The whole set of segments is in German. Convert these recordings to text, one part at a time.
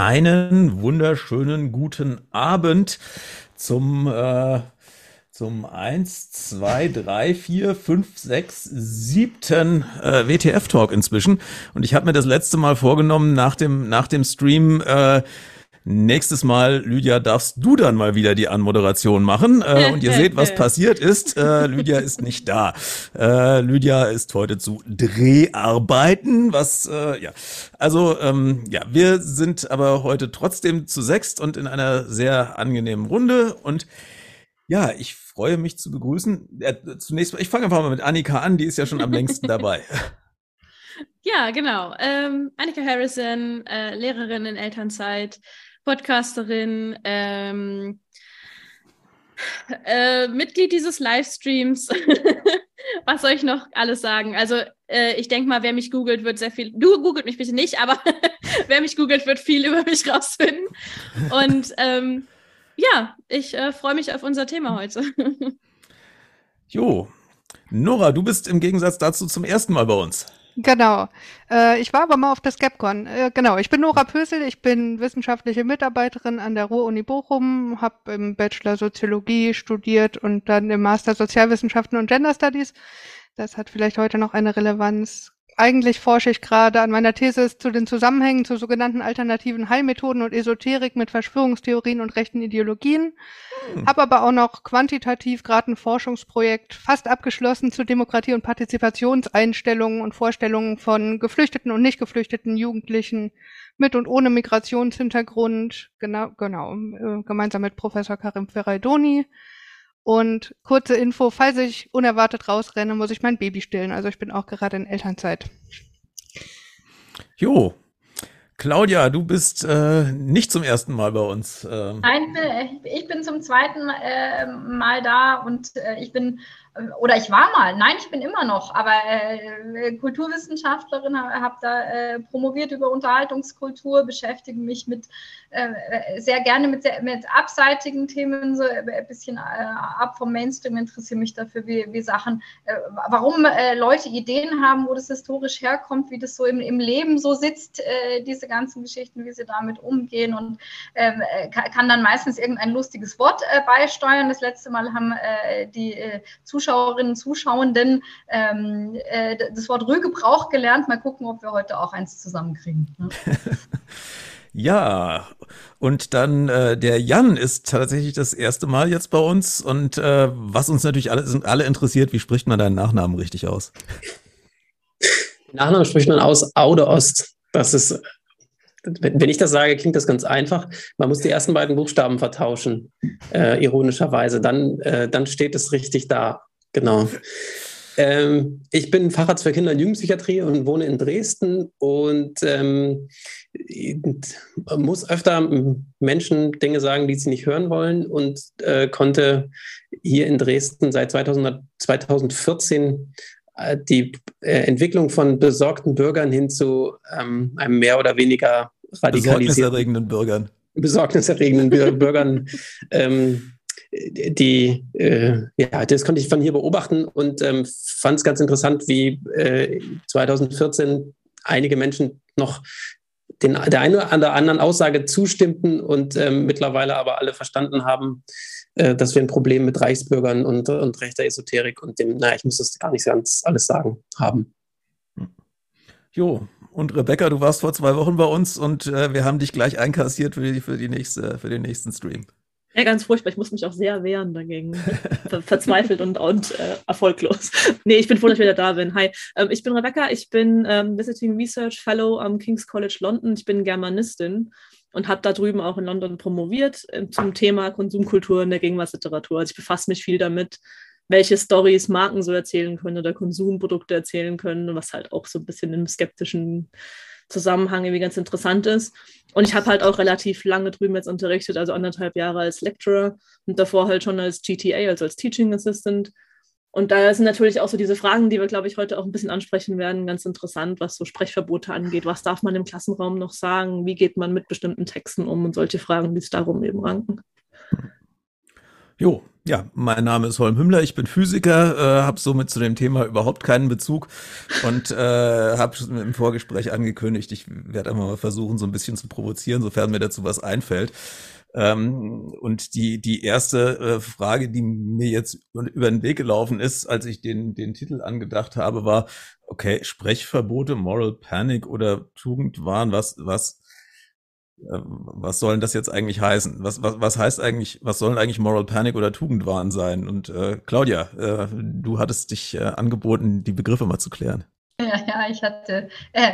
Einen wunderschönen guten Abend zum, äh, zum 1, 2, 3, 4, 5, 6, 7. Äh, WTF-Talk inzwischen. Und ich habe mir das letzte Mal vorgenommen, nach dem, nach dem Stream äh, Nächstes Mal, Lydia, darfst du dann mal wieder die Anmoderation machen. Äh, und ihr seht, was passiert ist. Äh, Lydia ist nicht da. Äh, Lydia ist heute zu Dreharbeiten, was, äh, ja. Also, ähm, ja, wir sind aber heute trotzdem zu sechst und in einer sehr angenehmen Runde. Und ja, ich freue mich zu begrüßen. Äh, zunächst, ich fange einfach mal mit Annika an, die ist ja schon am längsten dabei. Ja, genau. Ähm, Annika Harrison, äh, Lehrerin in Elternzeit, Podcasterin, ähm, äh, Mitglied dieses Livestreams. Was soll ich noch alles sagen? Also, äh, ich denke mal, wer mich googelt, wird sehr viel. Du googelt mich bitte nicht, aber wer mich googelt, wird viel über mich rausfinden. Und ähm, ja, ich äh, freue mich auf unser Thema heute. jo. Nora, du bist im Gegensatz dazu zum ersten Mal bei uns. Genau. Äh, ich war aber mal auf der Skepcon. Äh, genau, ich bin Nora Pösel, ich bin wissenschaftliche Mitarbeiterin an der Ruhr-Uni Bochum, habe im Bachelor Soziologie studiert und dann im Master Sozialwissenschaften und Gender Studies. Das hat vielleicht heute noch eine Relevanz eigentlich forsche ich gerade an meiner These zu den Zusammenhängen zu sogenannten alternativen Heilmethoden und Esoterik mit Verschwörungstheorien und rechten Ideologien. Hm. Habe aber auch noch quantitativ gerade ein Forschungsprojekt fast abgeschlossen zu Demokratie und Partizipationseinstellungen und Vorstellungen von geflüchteten und nicht geflüchteten Jugendlichen mit und ohne Migrationshintergrund. Genau, genau, gemeinsam mit Professor Karim Ferraidoni. Und kurze Info, falls ich unerwartet rausrenne, muss ich mein Baby stillen. Also ich bin auch gerade in Elternzeit. Jo. Claudia, du bist äh, nicht zum ersten Mal bei uns. Äh. Nein, ich bin zum zweiten äh, Mal da und äh, ich bin oder ich war mal, nein, ich bin immer noch, aber äh, Kulturwissenschaftlerin, habe da äh, promoviert über Unterhaltungskultur, beschäftige mich mit äh, sehr gerne mit, mit abseitigen Themen, so ein bisschen äh, ab vom Mainstream, interessiere mich dafür, wie, wie Sachen, äh, warum äh, Leute Ideen haben, wo das historisch herkommt, wie das so im, im Leben so sitzt, diese ganzen Geschichten, wie sie damit umgehen. Und ähm, kann, dann meistens irgendein lustiges Wort beisteuern. Das letzte Mal haben die Zuschauer Zuschauerinnen, Zuschauenden ähm, äh, das Wort Rührgebrauch gelernt. Mal gucken, ob wir heute auch eins zusammenkriegen. Ne? Ja, und dann äh, der Jan ist tatsächlich das erste Mal jetzt bei uns und äh, was uns natürlich alle, sind alle interessiert, wie spricht man deinen Nachnamen richtig aus? Nachnamen spricht man aus Aude Ost. Das ist, wenn ich das sage, klingt das ganz einfach. Man muss die ersten beiden Buchstaben vertauschen, äh, ironischerweise. Dann, äh, dann steht es richtig da. Genau. Ähm, ich bin Facharzt für Kinder- und Jugendpsychiatrie und wohne in Dresden und ähm, muss öfter Menschen Dinge sagen, die sie nicht hören wollen und äh, konnte hier in Dresden seit 2000, 2014 äh, die äh, Entwicklung von besorgten Bürgern hin zu ähm, einem mehr oder weniger radikalisierten besorgniserregenden Bürgern besorgniserregenden Bürgern ähm, die, äh, ja, das konnte ich von hier beobachten und ähm, fand es ganz interessant, wie äh, 2014 einige Menschen noch den, der einen oder anderen Aussage zustimmten und ähm, mittlerweile aber alle verstanden haben, äh, dass wir ein Problem mit Reichsbürgern und, und rechter Esoterik und dem, naja, ich muss das gar nicht ganz alles sagen, haben. Jo, und Rebecca, du warst vor zwei Wochen bei uns und äh, wir haben dich gleich einkassiert für, die, für, die nächste, für den nächsten Stream. Ja, ganz furchtbar. Ich muss mich auch sehr wehren dagegen. Ver verzweifelt und, und äh, erfolglos. nee, ich bin froh, dass ich wieder da bin. Hi, ähm, ich bin Rebecca. Ich bin ähm, Visiting Research Fellow am King's College London. Ich bin Germanistin und habe da drüben auch in London promoviert äh, zum Thema Konsumkultur in der Gegenwartsliteratur. Also ich befasse mich viel damit, welche Stories Marken so erzählen können oder Konsumprodukte erzählen können, was halt auch so ein bisschen im skeptischen Zusammenhang irgendwie ganz interessant ist. Und ich habe halt auch relativ lange drüben jetzt unterrichtet, also anderthalb Jahre als Lecturer und davor halt schon als GTA, also als Teaching Assistant. Und da sind natürlich auch so diese Fragen, die wir, glaube ich, heute auch ein bisschen ansprechen werden, ganz interessant, was so Sprechverbote angeht. Was darf man im Klassenraum noch sagen? Wie geht man mit bestimmten Texten um und solche Fragen, die es darum eben ranken. Jo, ja, mein Name ist Holm Hümmler, ich bin Physiker, äh, habe somit zu dem Thema überhaupt keinen Bezug und äh, habe im Vorgespräch angekündigt, ich werde einfach mal versuchen, so ein bisschen zu provozieren, sofern mir dazu was einfällt. Ähm, und die, die erste äh, Frage, die mir jetzt über den Weg gelaufen ist, als ich den, den Titel angedacht habe, war, okay, Sprechverbote, Moral Panic oder Tugendwahn, was, was was soll denn das jetzt eigentlich heißen? Was, was, was heißt eigentlich, was sollen eigentlich Moral Panic oder Tugendwahn sein? Und äh, Claudia, äh, du hattest dich äh, angeboten, die Begriffe mal zu klären. Ja, ja, ich hatte äh,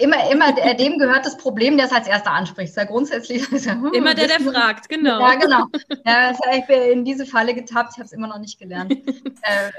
immer, immer dem gehört das Problem, der es als erster anspricht. Ja, grundsätzlich ist ja, hm, immer der, der fragt, genau. Ja, genau. Ja, ich bin in diese Falle getappt, ich habe es immer noch nicht gelernt. äh,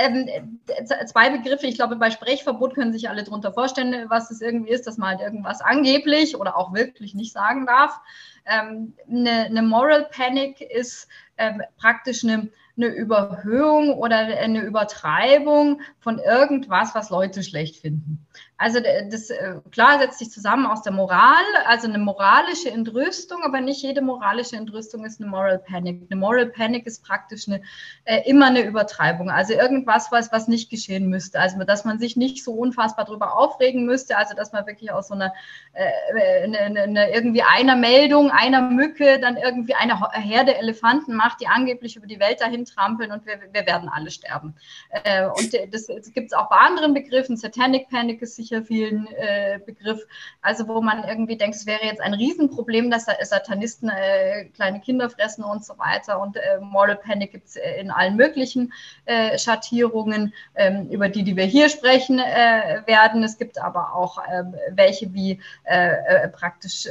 ähm, zwei Begriffe. Ich glaube, bei Sprechverbot können sich alle darunter vorstellen, was es irgendwie ist, dass man halt irgendwas angeblich oder auch wirklich nicht sagen darf. Ähm, eine, eine Moral Panic ist ähm, praktisch eine eine Überhöhung oder eine Übertreibung von irgendwas, was Leute schlecht finden. Also das äh, klar setzt sich zusammen aus der Moral, also eine moralische Entrüstung, aber nicht jede moralische Entrüstung ist eine Moral Panic. Eine Moral Panic ist praktisch eine, äh, immer eine Übertreibung, also irgendwas, was, was nicht geschehen müsste. Also dass man sich nicht so unfassbar darüber aufregen müsste, also dass man wirklich aus so einer äh, eine, eine, irgendwie einer Meldung, einer Mücke dann irgendwie eine Herde Elefanten macht, die angeblich über die Welt dahin trampeln und wir, wir werden alle sterben. Äh, und das, das gibt es auch bei anderen Begriffen. Satanic Panic ist sicher vielen äh, Begriff. Also wo man irgendwie denkt, es wäre jetzt ein Riesenproblem, dass Satanisten äh, kleine Kinder fressen und so weiter. Und äh, Moral Panic gibt es äh, in allen möglichen äh, Schattierungen, ähm, über die, die wir hier sprechen werden. Es gibt aber auch ähm, welche wie praktisch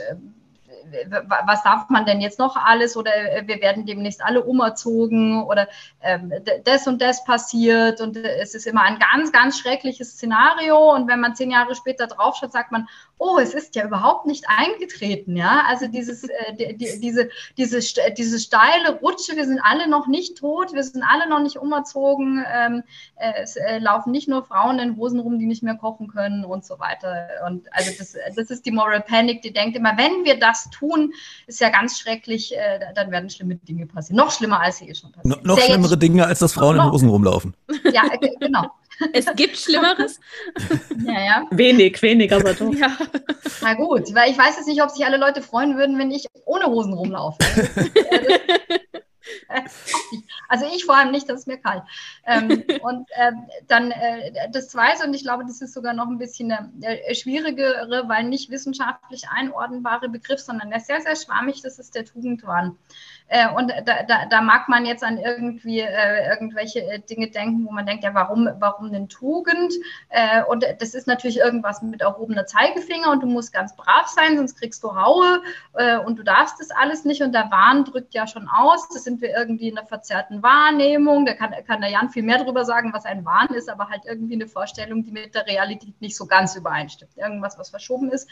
was darf man denn jetzt noch alles? Oder äh, wir werden demnächst alle umerzogen oder ähm, das und das passiert. Und äh, es ist immer ein ganz, ganz schreckliches Szenario. Und wenn man zehn Jahre später draufschaut, sagt man, oh, es ist ja überhaupt nicht eingetreten, ja, also dieses, äh, die, die, diese, diese, diese steile Rutsche, wir sind alle noch nicht tot, wir sind alle noch nicht umerzogen, ähm, es äh, laufen nicht nur Frauen in Hosen rum, die nicht mehr kochen können und so weiter. Und also das, das ist die Moral Panic, die denkt immer, wenn wir das tun, ist ja ganz schrecklich, äh, dann werden schlimme Dinge passieren, noch schlimmer als sie eh schon passieren. No, noch schlimmere Dinge, als dass Frauen in Hosen rumlaufen. Ja, genau. Es gibt Schlimmeres. Ja, ja. Wenig, wenig, aber doch. Ja. Na gut, weil ich weiß jetzt nicht, ob sich alle Leute freuen würden, wenn ich ohne Hosen rumlaufe. Also ich vor allem nicht, das ist mir kalt. Ähm, und äh, dann äh, das Zweite, und ich glaube, das ist sogar noch ein bisschen eine, äh, schwierigere, weil nicht wissenschaftlich einordnbare Begriff, sondern der sehr, sehr schwammig, das ist der Tugendwahn. Äh, und da, da, da, mag man jetzt an irgendwie äh, irgendwelche äh, Dinge denken, wo man denkt, ja, warum, warum eine Tugend? Äh, und das ist natürlich irgendwas mit erhobener Zeigefinger und du musst ganz brav sein, sonst kriegst du Haue äh, und du darfst das alles nicht. Und der Wahn drückt ja schon aus, das sind wir irgendwie in einer verzerrten Wahrnehmung. Da kann, kann der Jan viel mehr drüber sagen, was ein Wahn ist, aber halt irgendwie eine Vorstellung, die mit der Realität nicht so ganz übereinstimmt. Irgendwas, was verschoben ist.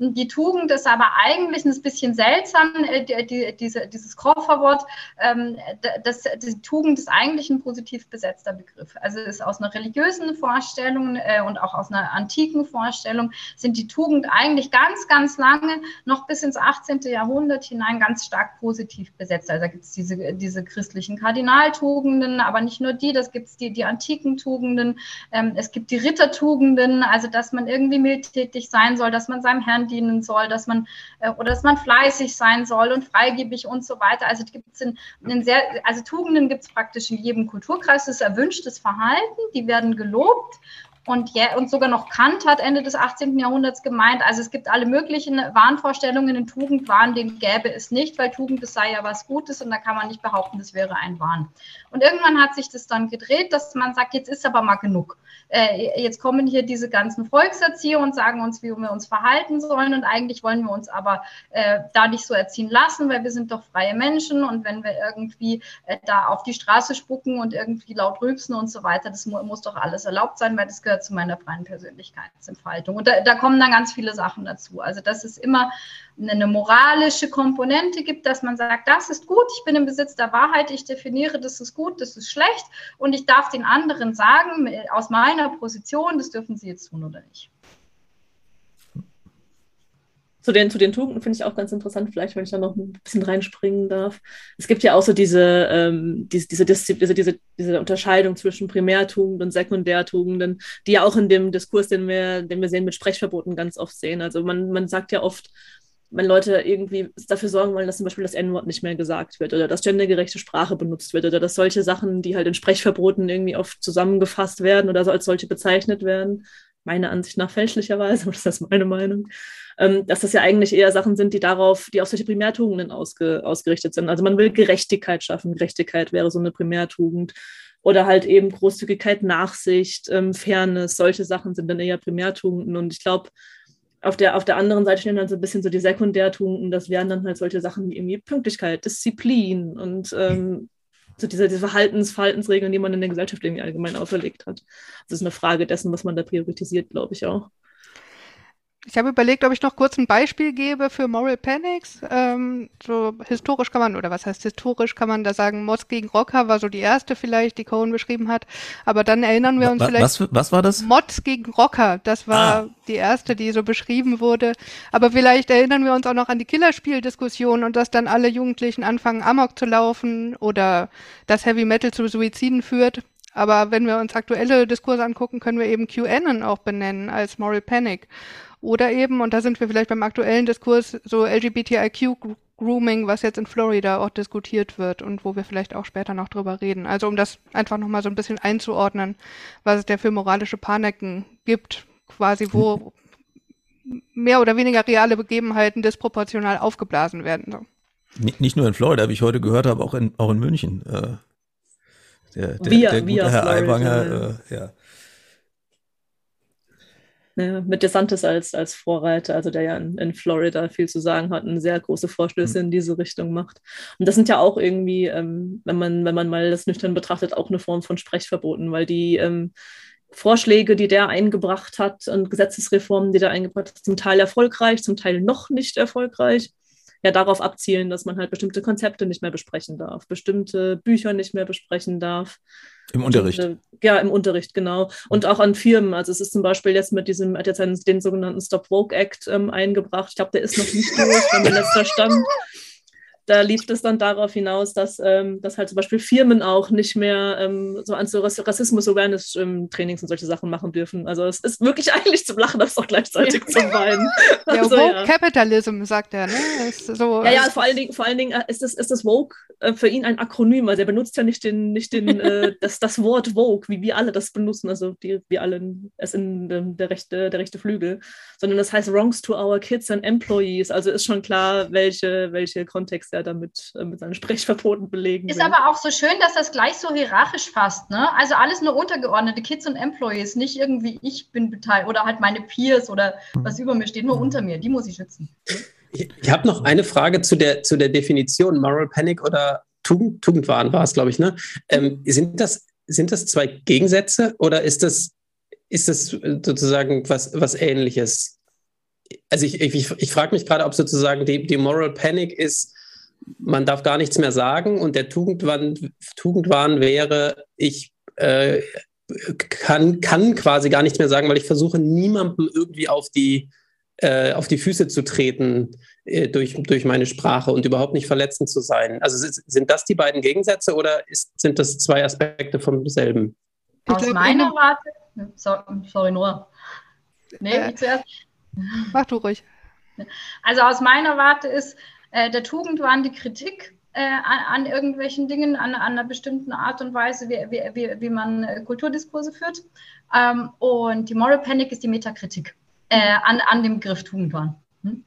Und die Tugend ist aber eigentlich ein bisschen seltsam, äh, die, die, diese, dieses Kreuz Kofferwort, ähm, das, die Tugend ist eigentlich ein positiv besetzter Begriff. Also ist aus einer religiösen Vorstellung äh, und auch aus einer antiken Vorstellung sind die Tugend eigentlich ganz, ganz lange, noch bis ins 18. Jahrhundert hinein, ganz stark positiv besetzt. Also da gibt es diese, diese christlichen Kardinaltugenden, aber nicht nur die, das gibt es die, die antiken Tugenden, ähm, es gibt die Rittertugenden, also dass man irgendwie mildtätig sein soll, dass man seinem Herrn dienen soll, dass man äh, oder dass man fleißig sein soll und freigebig und so weiter. Also gibt es in sehr, also Tugenden gibt es praktisch in jedem Kulturkreis, das ist erwünschtes Verhalten, die werden gelobt und, ja, und sogar noch Kant hat Ende des 18. Jahrhunderts gemeint, also es gibt alle möglichen Wahnvorstellungen in Tugendwahn, den gäbe es nicht, weil Tugend, das sei ja was Gutes und da kann man nicht behaupten, das wäre ein Wahn. Und irgendwann hat sich das dann gedreht, dass man sagt, jetzt ist aber mal genug. Äh, jetzt kommen hier diese ganzen Volkserzieher und sagen uns, wie wir uns verhalten sollen und eigentlich wollen wir uns aber äh, da nicht so erziehen lassen, weil wir sind doch freie Menschen und wenn wir irgendwie äh, da auf die Straße spucken und irgendwie laut rülpsen und so weiter, das mu muss doch alles erlaubt sein, weil das gehört gehört zu meiner freien Persönlichkeitsentfaltung. Und da, da kommen dann ganz viele Sachen dazu. Also, dass es immer eine moralische Komponente gibt, dass man sagt, das ist gut, ich bin im Besitz der Wahrheit, ich definiere, das ist gut, das ist schlecht und ich darf den anderen sagen, aus meiner Position, das dürfen sie jetzt tun oder nicht. Zu den, zu den Tugenden finde ich auch ganz interessant, vielleicht, wenn ich da noch ein bisschen reinspringen darf. Es gibt ja auch so diese, ähm, diese, diese, diese, diese, diese Unterscheidung zwischen Primärtugenden und Sekundärtugenden, die ja auch in dem Diskurs, den wir, den wir sehen, mit Sprechverboten ganz oft sehen. Also man, man sagt ja oft, wenn Leute irgendwie dafür sorgen wollen, dass zum Beispiel das N-Wort nicht mehr gesagt wird oder dass gendergerechte Sprache benutzt wird oder dass solche Sachen, die halt in Sprechverboten irgendwie oft zusammengefasst werden oder so als solche bezeichnet werden, meiner Ansicht nach fälschlicherweise, aber das ist meine Meinung, dass das ja eigentlich eher Sachen sind, die darauf, die auf solche Primärtugenden ausge, ausgerichtet sind. Also man will Gerechtigkeit schaffen. Gerechtigkeit wäre so eine Primärtugend. Oder halt eben Großzügigkeit, Nachsicht, ähm, Fairness, solche Sachen sind dann eher Primärtugenden. Und ich glaube, auf der, auf der anderen Seite stehen dann so ein bisschen so die Sekundärtugenden. Das wären dann halt solche Sachen wie irgendwie Pünktlichkeit, Disziplin und ähm, so diese, diese Verhaltens, Verhaltensregeln, die man in der Gesellschaft irgendwie allgemein auferlegt hat. Das ist eine Frage dessen, was man da priorisiert, glaube ich auch. Ich habe überlegt, ob ich noch kurz ein Beispiel gebe für Moral Panics. Ähm, so historisch kann man, oder was heißt historisch, kann man da sagen, Mods gegen Rocker war so die erste vielleicht, die Cohen beschrieben hat. Aber dann erinnern wir uns wa vielleicht. Was, was war das? Mods gegen Rocker, das war ah. die erste, die so beschrieben wurde. Aber vielleicht erinnern wir uns auch noch an die Killerspiel-Diskussion und dass dann alle Jugendlichen anfangen, Amok zu laufen oder dass Heavy Metal zu Suiziden führt. Aber wenn wir uns aktuelle Diskurse angucken, können wir eben QAnon auch benennen als Moral Panic. Oder eben, und da sind wir vielleicht beim aktuellen Diskurs, so LGBTIQ-Grooming, was jetzt in Florida auch diskutiert wird und wo wir vielleicht auch später noch drüber reden. Also um das einfach nochmal so ein bisschen einzuordnen, was es da für moralische Paniken gibt, quasi wo mehr oder weniger reale Begebenheiten disproportional aufgeblasen werden. So. Nicht nur in Florida, wie ich heute gehört habe, auch in, auch in München. Äh, der, der, via, der gute Herr Aiwanger, äh, ja Ne, mit DeSantis als, als Vorreiter, also der ja in, in, Florida viel zu sagen hat und sehr große Vorstöße mhm. in diese Richtung macht. Und das sind ja auch irgendwie, ähm, wenn, man, wenn man mal das nüchtern betrachtet, auch eine Form von Sprechverboten, weil die ähm, Vorschläge, die der eingebracht hat und Gesetzesreformen, die der eingebracht hat, zum Teil erfolgreich, zum Teil noch nicht erfolgreich ja darauf abzielen, dass man halt bestimmte Konzepte nicht mehr besprechen darf, bestimmte Bücher nicht mehr besprechen darf. Im Unterricht. Ja, im Unterricht, genau. Und auch an Firmen. Also es ist zum Beispiel jetzt mit diesem, hat jetzt den sogenannten Stop Woke Act ähm, eingebracht. Ich glaube, der ist noch nicht durch, wenn mein letzter Stand da lief es dann darauf hinaus, dass, ähm, dass halt zum Beispiel Firmen auch nicht mehr ähm, so an so Rassismus-Awareness-Trainings ähm, und solche Sachen machen dürfen. Also es ist wirklich eigentlich zum Lachen, das auch gleichzeitig ja. zum Weinen. Ja, also, Woke ja. Capitalism, sagt er. Ne? So, ja, ja, vor allen Dingen, vor allen Dingen äh, ist das, ist das Woke äh, für ihn ein Akronym. Also er benutzt ja nicht, den, nicht den, äh, das, das Wort Woke, wie wir alle das benutzen, also die, wir alle es in ähm, der rechte, der rechte Flügel, sondern das heißt Wrongs to our kids and employees. Also ist schon klar, welche, welche Kontexte er damit äh, mit seinen Sprechverboten belegen Ist will. aber auch so schön, dass das gleich so hierarchisch fasst. Ne? Also alles nur untergeordnete Kids und Employees, nicht irgendwie ich bin beteiligt oder halt meine Peers oder was über mir steht, nur unter mir. Die muss ich schützen. Ich, ich habe noch eine Frage zu der, zu der Definition Moral Panic oder Tugend, Tugendwahn war es, glaube ich. Ne? Ähm, sind, das, sind das zwei Gegensätze oder ist das, ist das sozusagen was, was Ähnliches? Also ich, ich, ich frage mich gerade, ob sozusagen die, die Moral Panic ist, man darf gar nichts mehr sagen und der Tugendwahn, Tugendwahn wäre, ich äh, kann, kann quasi gar nichts mehr sagen, weil ich versuche, niemandem irgendwie auf die, äh, auf die Füße zu treten äh, durch, durch meine Sprache und überhaupt nicht verletzend zu sein. Also sind das die beiden Gegensätze oder ist, sind das zwei Aspekte vom selben? Aus meiner Warte, sorry, sorry Noah. Nee, äh, zuerst. Mach du ruhig. Also aus meiner Warte ist, äh, der Tugendwahn die Kritik äh, an, an, irgendwelchen Dingen, an, an, einer bestimmten Art und Weise, wie, wie, wie, wie man äh, Kulturdiskurse führt. Ähm, und die Moral Panic ist die Metakritik äh, an, an dem Begriff Tugendwahn. Hm?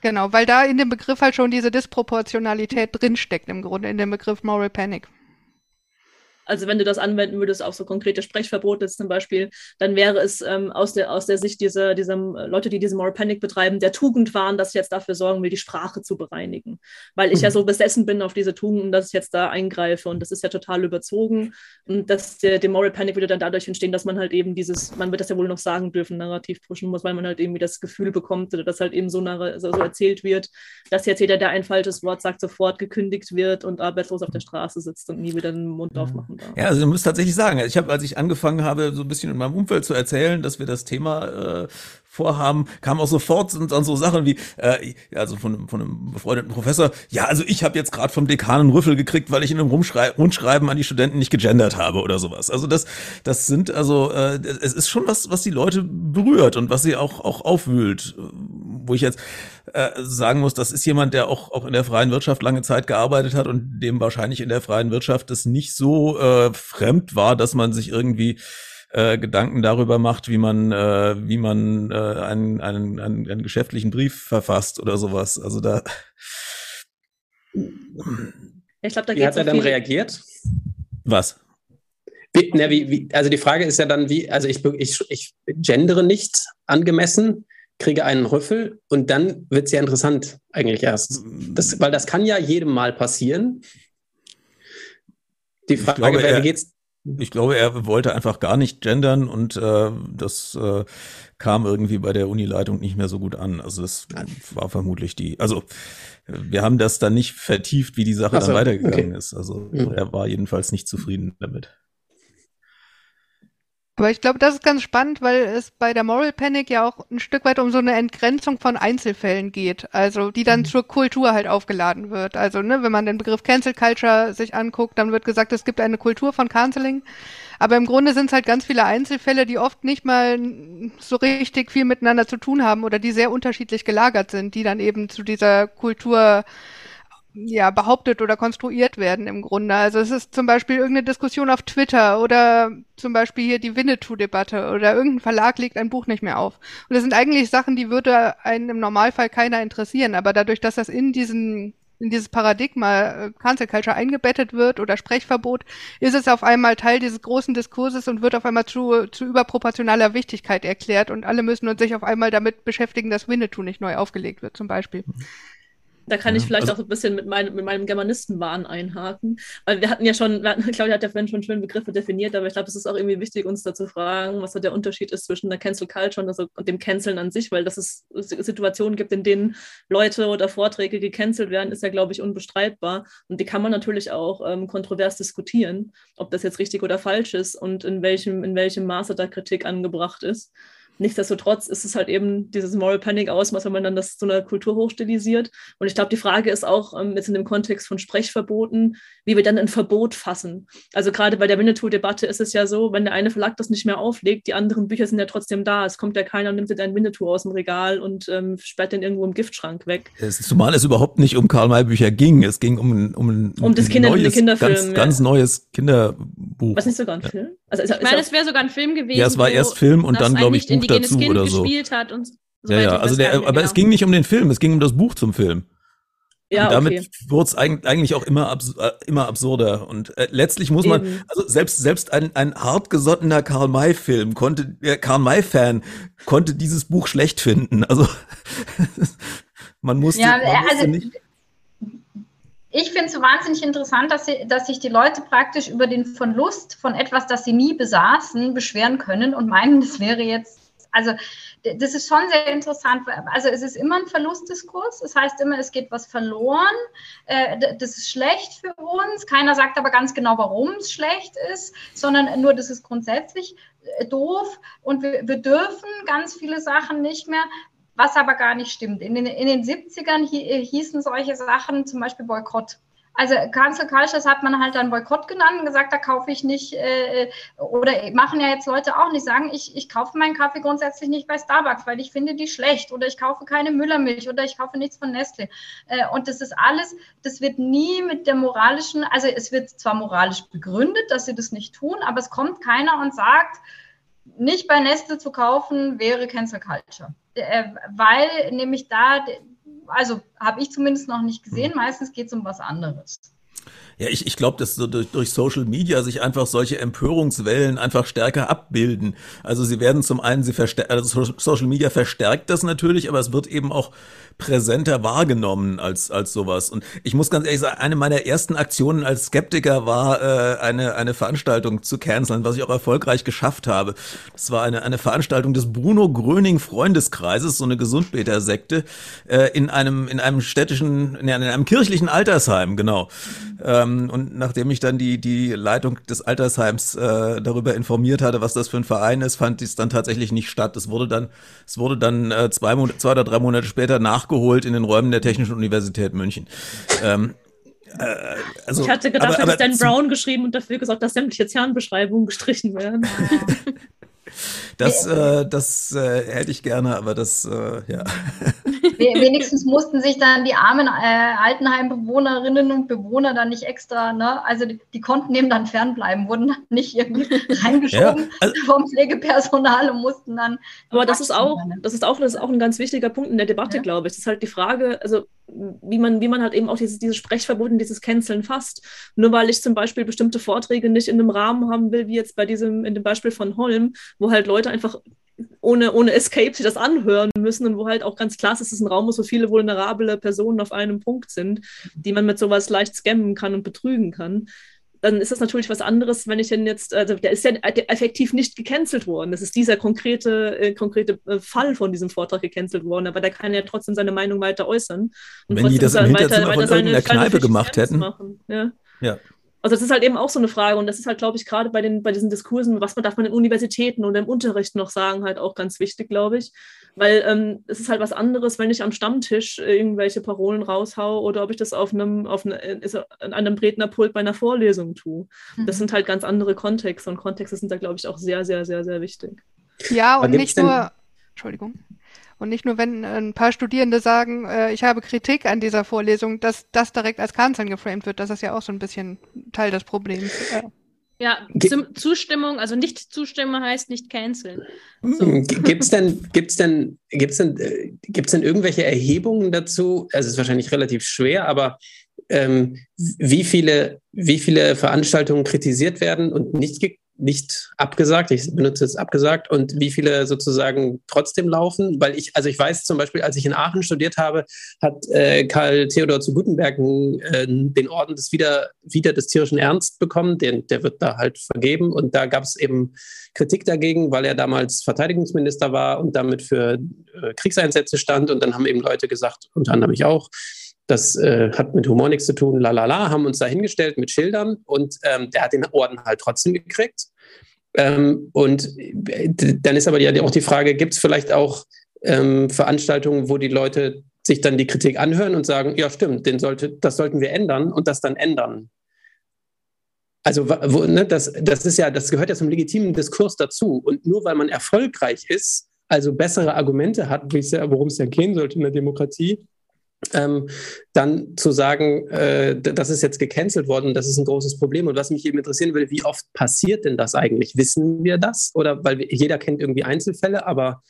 Genau, weil da in dem Begriff halt schon diese Disproportionalität drinsteckt, im Grunde in dem Begriff Moral Panic. Also wenn du das anwenden würdest auf so konkrete Sprechverbote zum Beispiel, dann wäre es ähm, aus, der, aus der Sicht dieser, dieser äh, Leute, die diese Moral Panic betreiben, der Tugend waren, dass ich jetzt dafür sorgen will, die Sprache zu bereinigen. Weil ich mhm. ja so besessen bin auf diese Tugenden, dass ich jetzt da eingreife und das ist ja total überzogen. Und das, der, die Moral Panic würde dann dadurch entstehen, dass man halt eben dieses, man wird das ja wohl noch sagen dürfen, Narrativ pushen muss, weil man halt irgendwie das Gefühl bekommt oder das halt eben so, so, so erzählt wird, dass jetzt jeder, der ein falsches Wort sagt, sofort gekündigt wird und arbeitslos auf der Straße sitzt und nie wieder den Mund aufmachen Ja, also du musst tatsächlich sagen, ich habe, als ich angefangen habe, so ein bisschen in meinem Umfeld zu erzählen, dass wir das Thema äh, vorhaben, kam auch sofort sind dann so Sachen wie, äh, also von, von einem befreundeten Professor, ja, also ich habe jetzt gerade vom Dekan einen Rüffel gekriegt, weil ich in einem Rumschrei Rundschreiben an die Studenten nicht gegendert habe oder sowas. Also das, das sind also, äh, es ist schon was, was die Leute berührt und was sie auch, auch aufwühlt. Wo ich jetzt äh, sagen muss, das ist jemand, der auch, auch in der freien Wirtschaft lange Zeit gearbeitet hat und dem wahrscheinlich in der freien Wirtschaft es nicht so äh, fremd war, dass man sich irgendwie äh, Gedanken darüber macht, wie man, äh, wie man äh, einen, einen, einen, einen geschäftlichen Brief verfasst oder sowas. Also da. Ich glaube, da Wie hat er dann reagiert? Was? Wie, na, wie, wie, also die Frage ist ja dann, wie, also ich, ich, ich gendere nicht angemessen, kriege einen Rüffel und dann wird es ja interessant eigentlich erst. Das, weil das kann ja jedem Mal passieren. Die Frage glaube, wäre, wie geht's? Ich glaube, er wollte einfach gar nicht gendern und äh, das äh, kam irgendwie bei der Unileitung nicht mehr so gut an. Also das war vermutlich die. Also wir haben das dann nicht vertieft, wie die Sache Ach so, dann weitergegangen okay. ist. Also Mhm. er war jedenfalls nicht zufrieden damit. Aber ich glaube, das ist ganz spannend, weil es bei der Moral Panic ja auch ein Stück weit um so eine Entgrenzung von Einzelfällen geht, also die dann zur Kultur halt aufgeladen wird. Also, ne, wenn man den Begriff Cancel Culture sich anguckt, dann wird gesagt, es gibt eine Kultur von Canceling. Aber im Grunde sind es halt ganz viele Einzelfälle, die oft nicht mal so richtig viel miteinander zu tun haben oder die sehr unterschiedlich gelagert sind, die dann eben zu dieser Kultur ja, behauptet oder konstruiert werden im Grunde. Also es ist zum Beispiel irgendeine Diskussion auf Twitter oder zum Beispiel hier die Winnetou-Debatte oder irgendein Verlag legt ein Buch nicht mehr auf. Und das sind eigentlich Sachen, die würde einen im Normalfall keiner interessieren. Aber dadurch, dass das in diesen in dieses Paradigma äh, Cancel Culture eingebettet wird oder Sprechverbot, ist es auf einmal Teil dieses großen Diskurses und wird auf einmal zu, zu überproportionaler Wichtigkeit erklärt und alle müssen uns sich auf einmal damit beschäftigen, dass Winnetou nicht neu aufgelegt wird, zum Beispiel. Da kann ich Ja, vielleicht also- auch so ein bisschen mit, mein, mit meinem Germanistenwahn einhaken. Weil wir hatten ja schon, wir hatten, Claudia hat ja vorhin schon schön Begriffe definiert, aber ich glaube, es ist auch irgendwie wichtig, uns da zu fragen, was so der Unterschied ist zwischen der Cancel Culture und, also, und dem Canceln an sich, weil dass es Situationen gibt, in denen Leute oder Vorträge gecancelt werden, ist ja, glaube ich, unbestreitbar. Und die kann man natürlich auch ähm, kontrovers diskutieren, ob das jetzt richtig oder falsch ist und in welchem, in welchem Maße da Kritik angebracht ist. Nichtsdestotrotz ist es halt eben dieses Moral Panic Ausmaß, wenn man dann das zu einer Kultur hochstilisiert. Und ich glaube, die Frage ist auch ähm, jetzt in dem Kontext von Sprechverboten, wie wir dann ein Verbot fassen. Also gerade bei der Winnetou-Debatte ist es ja so, wenn der eine Verlag das nicht mehr auflegt, die anderen Bücher sind ja trotzdem da. Es kommt ja keiner und nimmt dir deinen Winnetou aus dem Regal und ähm, sperrt den irgendwo im Giftschrank weg. Es, zumal es überhaupt nicht um Karl-May-Bücher ging. Es ging um, ein- um, ein- Um das Kinder- neues, Kinderfilm, ganz, ja. ganz neues Kinderbuch. Was nicht sogar ein Film? Also Ich meine, es wäre sogar ein Film gewesen. Ja, es war erst Film und dann, glaube ich, Buch indigenes dazu Kind oder so. gespielt hat und so ja, ja, also der, aber genau. es ging nicht um den Film, es ging um das Buch zum Film. ja, und damit okay. wurde es eigentlich auch immer, abs äh, immer absurder. Und äh, letztlich muss man, Eben. also selbst, selbst ein, ein hartgesottener Karl-May-Film konnte, der Karl-May-Fan konnte dieses Buch schlecht finden. Also man musste, Ja, man musste also nicht. ich finde es so wahnsinnig interessant, dass, sie, dass sich die Leute praktisch über den Verlust von etwas, das sie nie besaßen, beschweren können und meinen, das wäre jetzt, also das ist schon sehr interessant. Also es ist immer ein Verlustdiskurs, das heißt immer, es geht was verloren, äh, das ist schlecht für uns. Keiner sagt aber ganz genau, warum es schlecht ist, sondern nur, das ist grundsätzlich äh, doof und wir, wir dürfen ganz viele Sachen nicht mehr. Was aber gar nicht stimmt. In den, in den 70ern hi, äh, hießen solche Sachen zum Beispiel Boykott. Also Cancel Cultures hat man halt dann Boykott genannt und gesagt, da kaufe ich nicht, äh, oder machen ja jetzt Leute auch nicht, sagen, ich, ich kaufe meinen Kaffee grundsätzlich nicht bei Starbucks, weil ich finde die schlecht oder ich kaufe keine Müllermilch oder ich kaufe nichts von Nestle. Äh, und das ist alles, das wird nie mit der moralischen, also es wird zwar moralisch begründet, dass sie das nicht tun, aber es kommt keiner und sagt, nicht bei Nestle zu kaufen wäre Cancel Culture. Äh, weil nämlich da, also habe ich zumindest noch nicht gesehen, meistens geht es um was anderes. Ja, ich, ich glaube, dass so durch, durch Social Media sich einfach solche Empörungswellen einfach stärker abbilden. Also sie werden zum einen, sie verstärken, also So- Social Media verstärkt das natürlich, aber es wird eben auch präsenter wahrgenommen als, als sowas. Und ich muss ganz ehrlich sagen, eine meiner ersten Aktionen als Skeptiker war, äh, eine, eine Veranstaltung zu canceln, was ich auch erfolgreich geschafft habe. Das war eine, eine Veranstaltung des Bruno Gröning Freundeskreises, so eine Gesundbeter-Sekte, äh, in einem, in einem städtischen, in einem kirchlichen Altersheim, genau. Ähm, und nachdem ich dann die, die Leitung des Altersheims äh, darüber informiert hatte, was das für ein Verein ist, fand es dann tatsächlich nicht statt. Es wurde dann, es wurde dann äh, zwei, zwei oder drei Monate später nachgeholt in den Räumen der Technischen Universität München. Ähm, äh, also, ich hatte gedacht, aber, aber Dan Brown geschrieben und dafür gesagt, dass sämtliche Zernbeschreibungen gestrichen werden. Das, äh, das äh, hätte ich gerne, aber das, äh, ja. Wenigstens mussten sich dann die armen äh, Altenheimbewohnerinnen und Bewohner dann nicht extra, ne? also die, die konnten eben dann fernbleiben, wurden dann nicht irgendwie reingeschoben ja, also, vom Pflegepersonal und mussten dann. Aber das ist auch, das ist auch, das ist auch ein ganz wichtiger Punkt in der Debatte, ja. glaube ich. Das ist halt die Frage, also wie man, wie man halt eben auch dieses, dieses Sprechverbot und dieses Canceln fasst. Nur weil ich zum Beispiel bestimmte Vorträge nicht in einem Rahmen haben will, wie jetzt bei diesem, in dem Beispiel von Holm, wo halt Leute einfach ohne, ohne Escape sich das anhören müssen und wo halt auch ganz klar ist, dass es ein Raum ist, wo viele vulnerable Personen auf einem Punkt sind, die man mit sowas leicht scammen kann und betrügen kann dann ist das natürlich was anderes, wenn ich denn jetzt, also der ist ja effektiv nicht gecancelt worden. Das ist dieser konkrete, äh, konkrete äh, Fall von diesem Vortrag gecancelt worden, aber der kann ja trotzdem seine Meinung weiter äußern. Und wenn die das im Hinterzimmer weiter, von irgendeiner Kneipe gemacht hätten. Machen. Ja. ja. Also das ist halt eben auch so eine Frage und das ist halt, glaube ich, gerade bei, den, bei diesen Diskursen, was man darf man in Universitäten oder im Unterricht noch sagen, halt auch ganz wichtig, glaube ich. Weil ähm, es ist halt was anderes, wenn ich am Stammtisch irgendwelche Parolen raushau oder ob ich das auf einem, auf eine, an einem Rednerpult bei einer Vorlesung tue. Mhm. Das sind halt ganz andere Kontexte und Kontexte sind da, glaube ich, auch sehr, sehr, sehr, sehr wichtig. Ja, und nicht nur, Entschuldigung. Und nicht nur, wenn ein paar Studierende sagen, äh, ich habe Kritik an dieser Vorlesung, dass das direkt als Canceln geframed wird. Das ist ja auch so ein bisschen Teil des Problems. Ja, Zustimmung, also nicht zustimmen heißt nicht canceln. So. Hm, gibt es denn, gibt's denn, gibt's denn, äh, gibt's denn irgendwelche Erhebungen dazu? Also es ist wahrscheinlich relativ schwer, aber ähm, wie, viele, wie viele Veranstaltungen kritisiert werden und nicht nicht abgesagt, ich benutze es abgesagt und wie viele sozusagen trotzdem laufen, weil ich, also ich weiß zum Beispiel, als ich in Aachen studiert habe, hat äh, Karl Theodor zu Gutenberg äh, den Orden des Wieder, Wieder des tierischen Ernst bekommen, den, der wird da halt vergeben und da gab es eben Kritik dagegen, weil er damals Verteidigungsminister war und damit für äh, Kriegseinsätze stand und dann haben eben Leute gesagt, unter anderem ich auch, das äh, hat mit Humor nichts zu tun, lalala, haben uns da hingestellt mit Schildern und ähm, der hat den Orden halt trotzdem gekriegt. Ähm, und äh, dann ist aber ja auch die Frage, gibt es vielleicht auch ähm, Veranstaltungen, wo die Leute sich dann die Kritik anhören und sagen, ja stimmt, den sollte, das sollten wir ändern und das dann ändern. Also wo, ne, das, das ist ja, das gehört ja zum legitimen Diskurs dazu. Und nur weil man erfolgreich ist, also bessere Argumente hat, worum es ja gehen sollte in der Demokratie, ähm, dann zu sagen, äh, das ist jetzt gecancelt worden, das ist ein großes Problem. Und was mich eben interessieren würde, wie oft passiert denn das eigentlich? Wissen wir das? Oder weil wir, jeder kennt irgendwie Einzelfälle, aber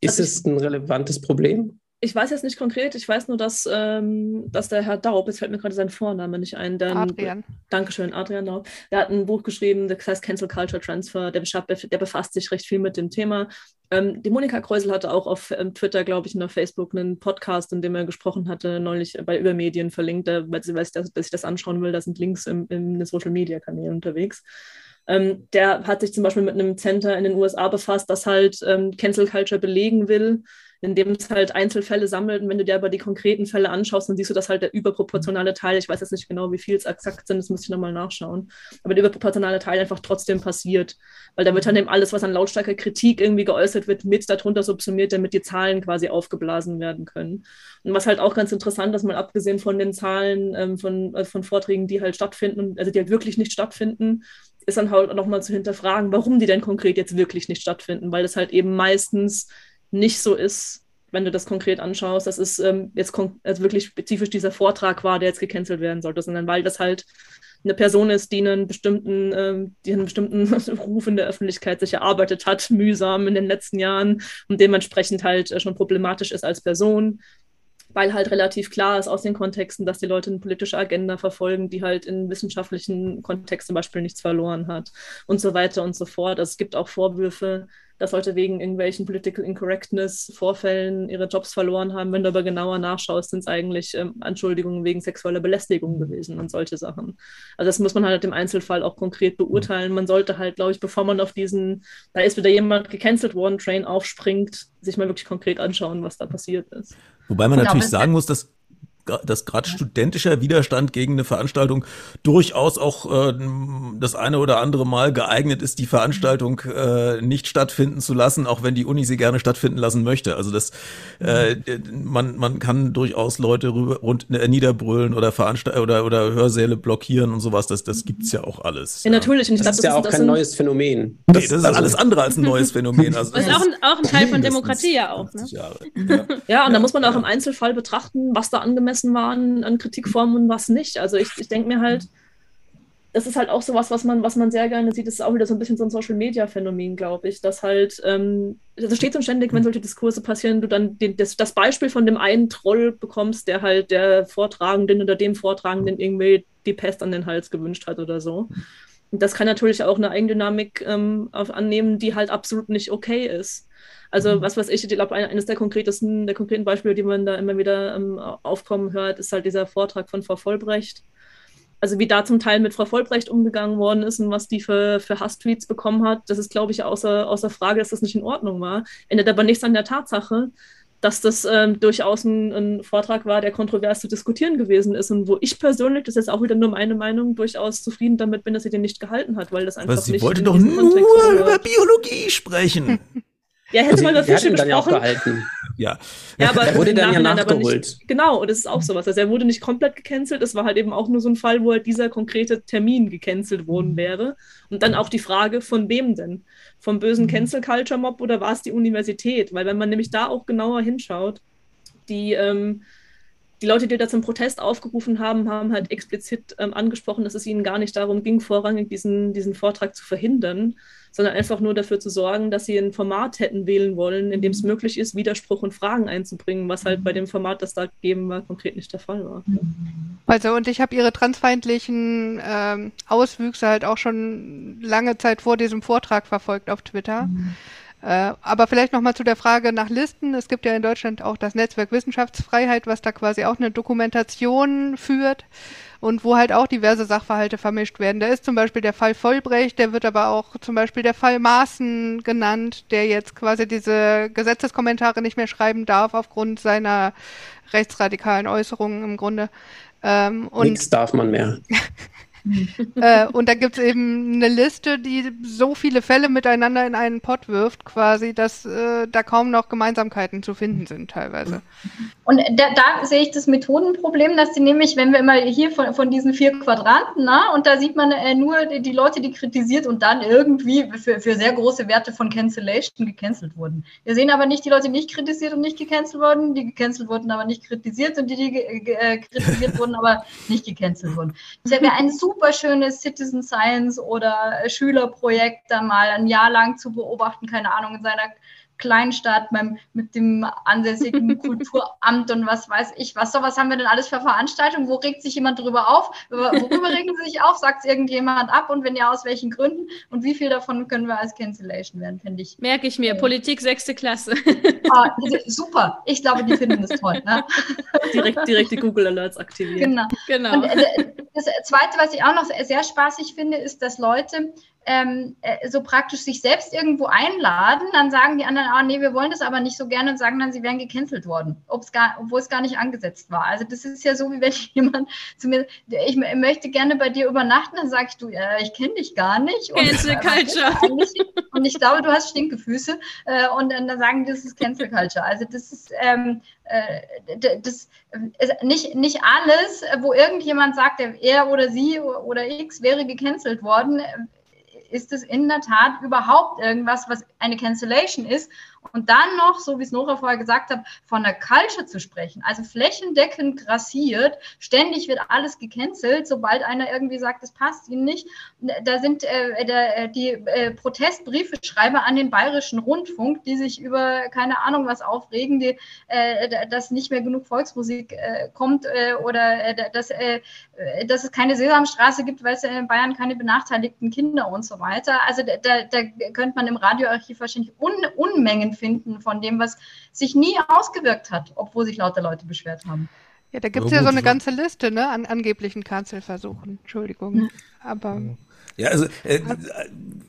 ist also es ein relevantes Problem? Ich weiß jetzt nicht konkret, ich weiß nur, dass, ähm, dass der Herr Daub, jetzt fällt mir gerade sein Vorname nicht ein, dann, Adrian. Dankeschön, Adrian Daub, der hat ein Buch geschrieben, das heißt Cancel Culture Transfer, der, der befasst sich recht viel mit dem Thema. Ähm, die Monika Kreusel hatte auch auf ähm, Twitter, glaube ich, und auf Facebook einen Podcast, in dem er gesprochen hatte, neulich bei Übermedien verlinkt, weil sie weiß, dass, dass ich das anschauen will, da sind Links im, in den Social Media Kanälen unterwegs. Ähm, der hat sich zum Beispiel mit einem Center in den USA befasst, das halt ähm, Cancel Culture belegen will indem es halt Einzelfälle sammelt. Und wenn du dir aber die konkreten Fälle anschaust, dann siehst du, dass halt der überproportionale Teil, ich weiß jetzt nicht genau, wie viel es exakt sind, das muss ich nochmal nachschauen, aber der überproportionale Teil einfach trotzdem passiert. Weil da wird dann eben alles, was an lautstarker Kritik irgendwie geäußert wird, mit darunter subsumiert, damit die Zahlen quasi aufgeblasen werden können. Und was halt auch ganz interessant ist, mal abgesehen von den Zahlen ähm, von, also von Vorträgen, die halt stattfinden, also die halt wirklich nicht stattfinden, ist dann halt nochmal zu hinterfragen, warum die denn konkret jetzt wirklich nicht stattfinden, weil das halt eben meistens nicht so ist, wenn du das konkret anschaust, dass es ähm, jetzt also wirklich spezifisch dieser Vortrag war, der jetzt gecancelt werden sollte, sondern weil das halt eine Person ist, die einen bestimmten, ähm, die einen bestimmten Ruf in der Öffentlichkeit sich erarbeitet hat, mühsam in den letzten Jahren und dementsprechend halt äh, schon problematisch ist als Person, weil halt relativ klar ist aus den Kontexten, dass die Leute eine politische Agenda verfolgen, die halt in wissenschaftlichen Kontexten zum Beispiel nichts verloren hat und so weiter und so fort. Also es gibt auch Vorwürfe, dass Leute wegen irgendwelchen Political Incorrectness Vorfällen ihre Jobs verloren haben. Wenn du aber genauer nachschaust, sind es eigentlich ähm, Anschuldigungen wegen sexueller Belästigung gewesen und solche Sachen. Also das muss man halt im Einzelfall auch konkret beurteilen. Man sollte halt, glaube ich, bevor man auf diesen, da ist wieder jemand gecancelt worden, Train aufspringt, sich mal wirklich konkret anschauen, was da passiert ist. Wobei man genau, natürlich sagen muss, dass dass gerade studentischer Widerstand gegen eine Veranstaltung durchaus auch äh, das eine oder andere Mal geeignet ist, die Veranstaltung äh, nicht stattfinden zu lassen, auch wenn die Uni sie gerne stattfinden lassen möchte. Also das äh, man man kann durchaus Leute rüber, rund, äh, niederbrüllen oder Veranstalt oder oder Hörsäle blockieren und sowas. Das das gibt's ja auch alles. Ja, ja. natürlich. Und ich das glaub, ist ja auch kein neues Phänomen. Das, nee, das ist also alles andere als ein neues Phänomen. Also das ist auch ein, auch ein Teil von Demokratie ja auch. Ne? Ja. ja, und da muss man auch im Einzelfall betrachten, was da angemessen war an, an Kritikformen und was nicht. Also ich, ich denke mir halt, das ist halt auch sowas, was man, was man sehr gerne sieht. Das ist auch wieder so ein bisschen so ein Social-Media-Phänomen, glaube ich, dass halt, ähm, das steht so ständig, wenn solche Diskurse passieren, du dann den, das, das Beispiel von dem einen Troll bekommst, der halt der Vortragenden oder dem Vortragenden irgendwie die Pest an den Hals gewünscht hat oder so. Und das kann natürlich auch eine Eigendynamik ähm, annehmen, die halt absolut nicht okay ist. Also mhm. was weiß ich, ich glaube, eines der konkretesten, der konkreten Beispiele, die man da immer wieder ähm, aufkommen hört, ist halt dieser Vortrag von Frau Vollbrecht. Also wie da zum Teil mit Frau Vollbrecht umgegangen worden ist und was die für, für Hasstweets bekommen hat, das ist, glaube ich, außer, außer Frage, dass das nicht in Ordnung war. Ändert aber nichts an der Tatsache, dass das ähm, durchaus ein, ein, Vortrag war, der kontrovers zu diskutieren gewesen ist und wo ich persönlich, das ist auch wieder nur meine Meinung, durchaus zufrieden damit bin, dass sie den nicht gehalten hat, weil das einfach Aber sie nicht wollte doch nur über Biologie sprechen. Ja, hätte mal über Fische gesprochen. Ja, ja. aber er wurde dann ja nachgeholt. Nicht, genau, und das ist auch sowas. Also er wurde nicht komplett gecancelt. Es war halt eben auch nur so ein Fall, wo halt dieser konkrete Termin gecancelt worden mhm. wäre. Und dann auch die Frage, von wem denn? Vom bösen mhm. Cancel Culture Mob oder war es die Universität? Weil wenn man nämlich da auch genauer hinschaut, die ähm, die Leute, die da zum Protest aufgerufen haben, haben halt explizit ähm, angesprochen, dass es ihnen gar nicht darum ging, vorrangig diesen, diesen Vortrag zu verhindern, sondern einfach nur dafür zu sorgen, dass sie ein Format hätten wählen wollen, in dem es möglich ist, Widerspruch und Fragen einzubringen, was halt bei dem Format, das da gegeben war, konkret nicht der Fall war. Also und ich habe ihre transfeindlichen ähm, Auswüchse halt auch schon lange Zeit vor diesem Vortrag verfolgt auf Twitter. Mhm. Äh, aber vielleicht nochmal zu der Frage nach Listen. Es gibt ja in Deutschland auch das Netzwerk Wissenschaftsfreiheit, was da quasi auch eine Dokumentation führt und wo halt auch diverse Sachverhalte vermischt werden. Da ist zum Beispiel der Fall Vollbrecht, der wird aber auch zum Beispiel der Fall Maaßen genannt, der jetzt quasi diese Gesetzeskommentare nicht mehr schreiben darf aufgrund seiner rechtsradikalen Äußerungen im Grunde. Ähm, Nichts darf man mehr. äh, und da gibt es eben eine Liste, die so viele Fälle miteinander in einen Pott wirft, quasi, dass äh, da kaum noch Gemeinsamkeiten zu finden sind teilweise. Und da, da sehe ich das Methodenproblem, dass die nämlich, wenn wir immer hier von, von diesen vier Quadranten, na, und da sieht man äh, nur die, die, Leute, die kritisiert und dann irgendwie für, für sehr große Werte von Cancellation gecancelt wurden. Wir sehen aber nicht die Leute, die nicht kritisiert und nicht gecancelt wurden, die gecancelt wurden, aber nicht kritisiert und die, die äh, kritisiert wurden, aber nicht gecancelt wurden. Das wäre ein super super schönes Citizen Science oder Schülerprojekt da mal ein Jahr lang zu beobachten, keine Ahnung, in seiner Kleinstadt beim, mit dem ansässigen Kulturamt und was weiß ich was. So, was haben wir denn alles für Veranstaltungen? Wo regt sich jemand drüber auf? Worüber regen sie sich auf? Sagt es irgendjemand ab? Und wenn ja, aus welchen Gründen? Und wie viel davon können wir als Cancellation werden, finde ich. Merke ich mir. Politik sechste Klasse. Ah, super. Ich glaube, die finden das toll. Ne? Direkt, direkt die Google Alerts aktivieren. Genau. genau. Und äh, das Zweite, was ich auch noch sehr spaßig finde, ist, dass Leute ähm, äh, so praktisch sich selbst irgendwo einladen, dann sagen die anderen, ah nee, wir wollen das aber nicht so gerne und sagen dann, sie wären gecancelt worden, gar, obwohl es gar nicht angesetzt war. Also das ist ja so, wie wenn jemand zu mir, ich möchte gerne bei dir übernachten, dann sage ich, du, äh, ich kenne dich gar nicht. Und, Cancel äh, Culture. und ich glaube, du hast Stinkefüße und dann, sagen die, das ist Cancel Culture. Also das ist ähm, äh, das nicht, nicht alles, wo irgendjemand sagt, er oder sie oder X wäre gecancelt worden, ist es in der Tat überhaupt irgendwas, was eine Cancellation ist und dann noch, so wie es Nora vorher gesagt hat, von der Culture zu sprechen, also flächendeckend grassiert, ständig wird alles gecancelt, sobald einer irgendwie sagt, es passt ihnen nicht. Da sind äh, der, äh, die äh, Protestbriefeschreiber an den Bayerischen Rundfunk, die sich über keine Ahnung was aufregen, die, äh, dass nicht mehr genug Volksmusik äh, kommt äh, oder dass, dass es keine Sesamstraße gibt, weil es in Bayern keine benachteiligten Kinder und so weiter. Also da, da könnte man im Radioarchiv wahrscheinlich Un Unmengen finden von dem, was sich nie ausgewirkt hat, obwohl sich lauter Leute beschwert haben. Ja, da gibt es ja, ja so eine ganze Liste, ne, an angeblichen Kanzelversuchen. Entschuldigung. Aber. Ja, also äh,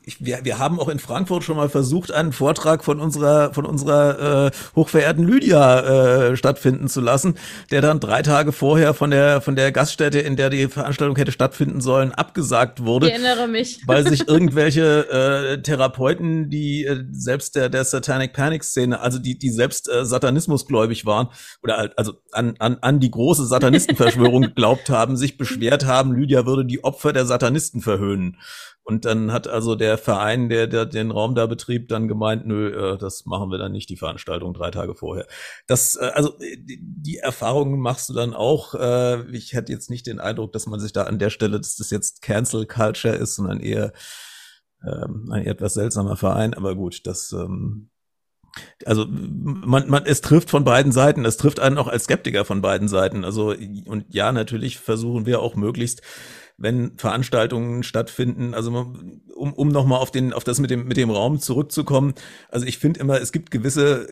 ich, wir, wir haben auch in Frankfurt schon mal versucht, einen Vortrag von unserer von unserer äh, hochverehrten Lydia äh, stattfinden zu lassen, der dann drei Tage vorher von der von der Gaststätte, in der die Veranstaltung hätte stattfinden sollen, abgesagt wurde. Ich erinnere mich, weil sich irgendwelche äh, Therapeuten, die äh, selbst der der Satanic Panic Szene, also die die selbst äh, Satanismusgläubig waren oder halt, also an an an die große Satanistenverschwörung geglaubt haben, sich beschwert haben, Lydia würde die Opfer der Satanisten verhöhnen. Und dann hat also der Verein, der, der den Raum da betrieb, dann gemeint, nö, äh, das machen wir dann nicht, die Veranstaltung drei Tage vorher. Das, äh, also die, die Erfahrungen machst du dann auch. Äh, ich hätte jetzt nicht den Eindruck, dass man sich da an der Stelle, dass das jetzt Cancel Culture ist, sondern eher ähm, ein etwas seltsamer Verein. Aber gut, das ähm, also man, man, es trifft von beiden Seiten, es trifft einen auch als Skeptiker von beiden Seiten. Also und ja, natürlich versuchen wir auch möglichst wenn Veranstaltungen stattfinden. Also um, um nochmal auf den, auf das mit dem, mit dem Raum zurückzukommen. Also ich finde immer, es gibt gewisse,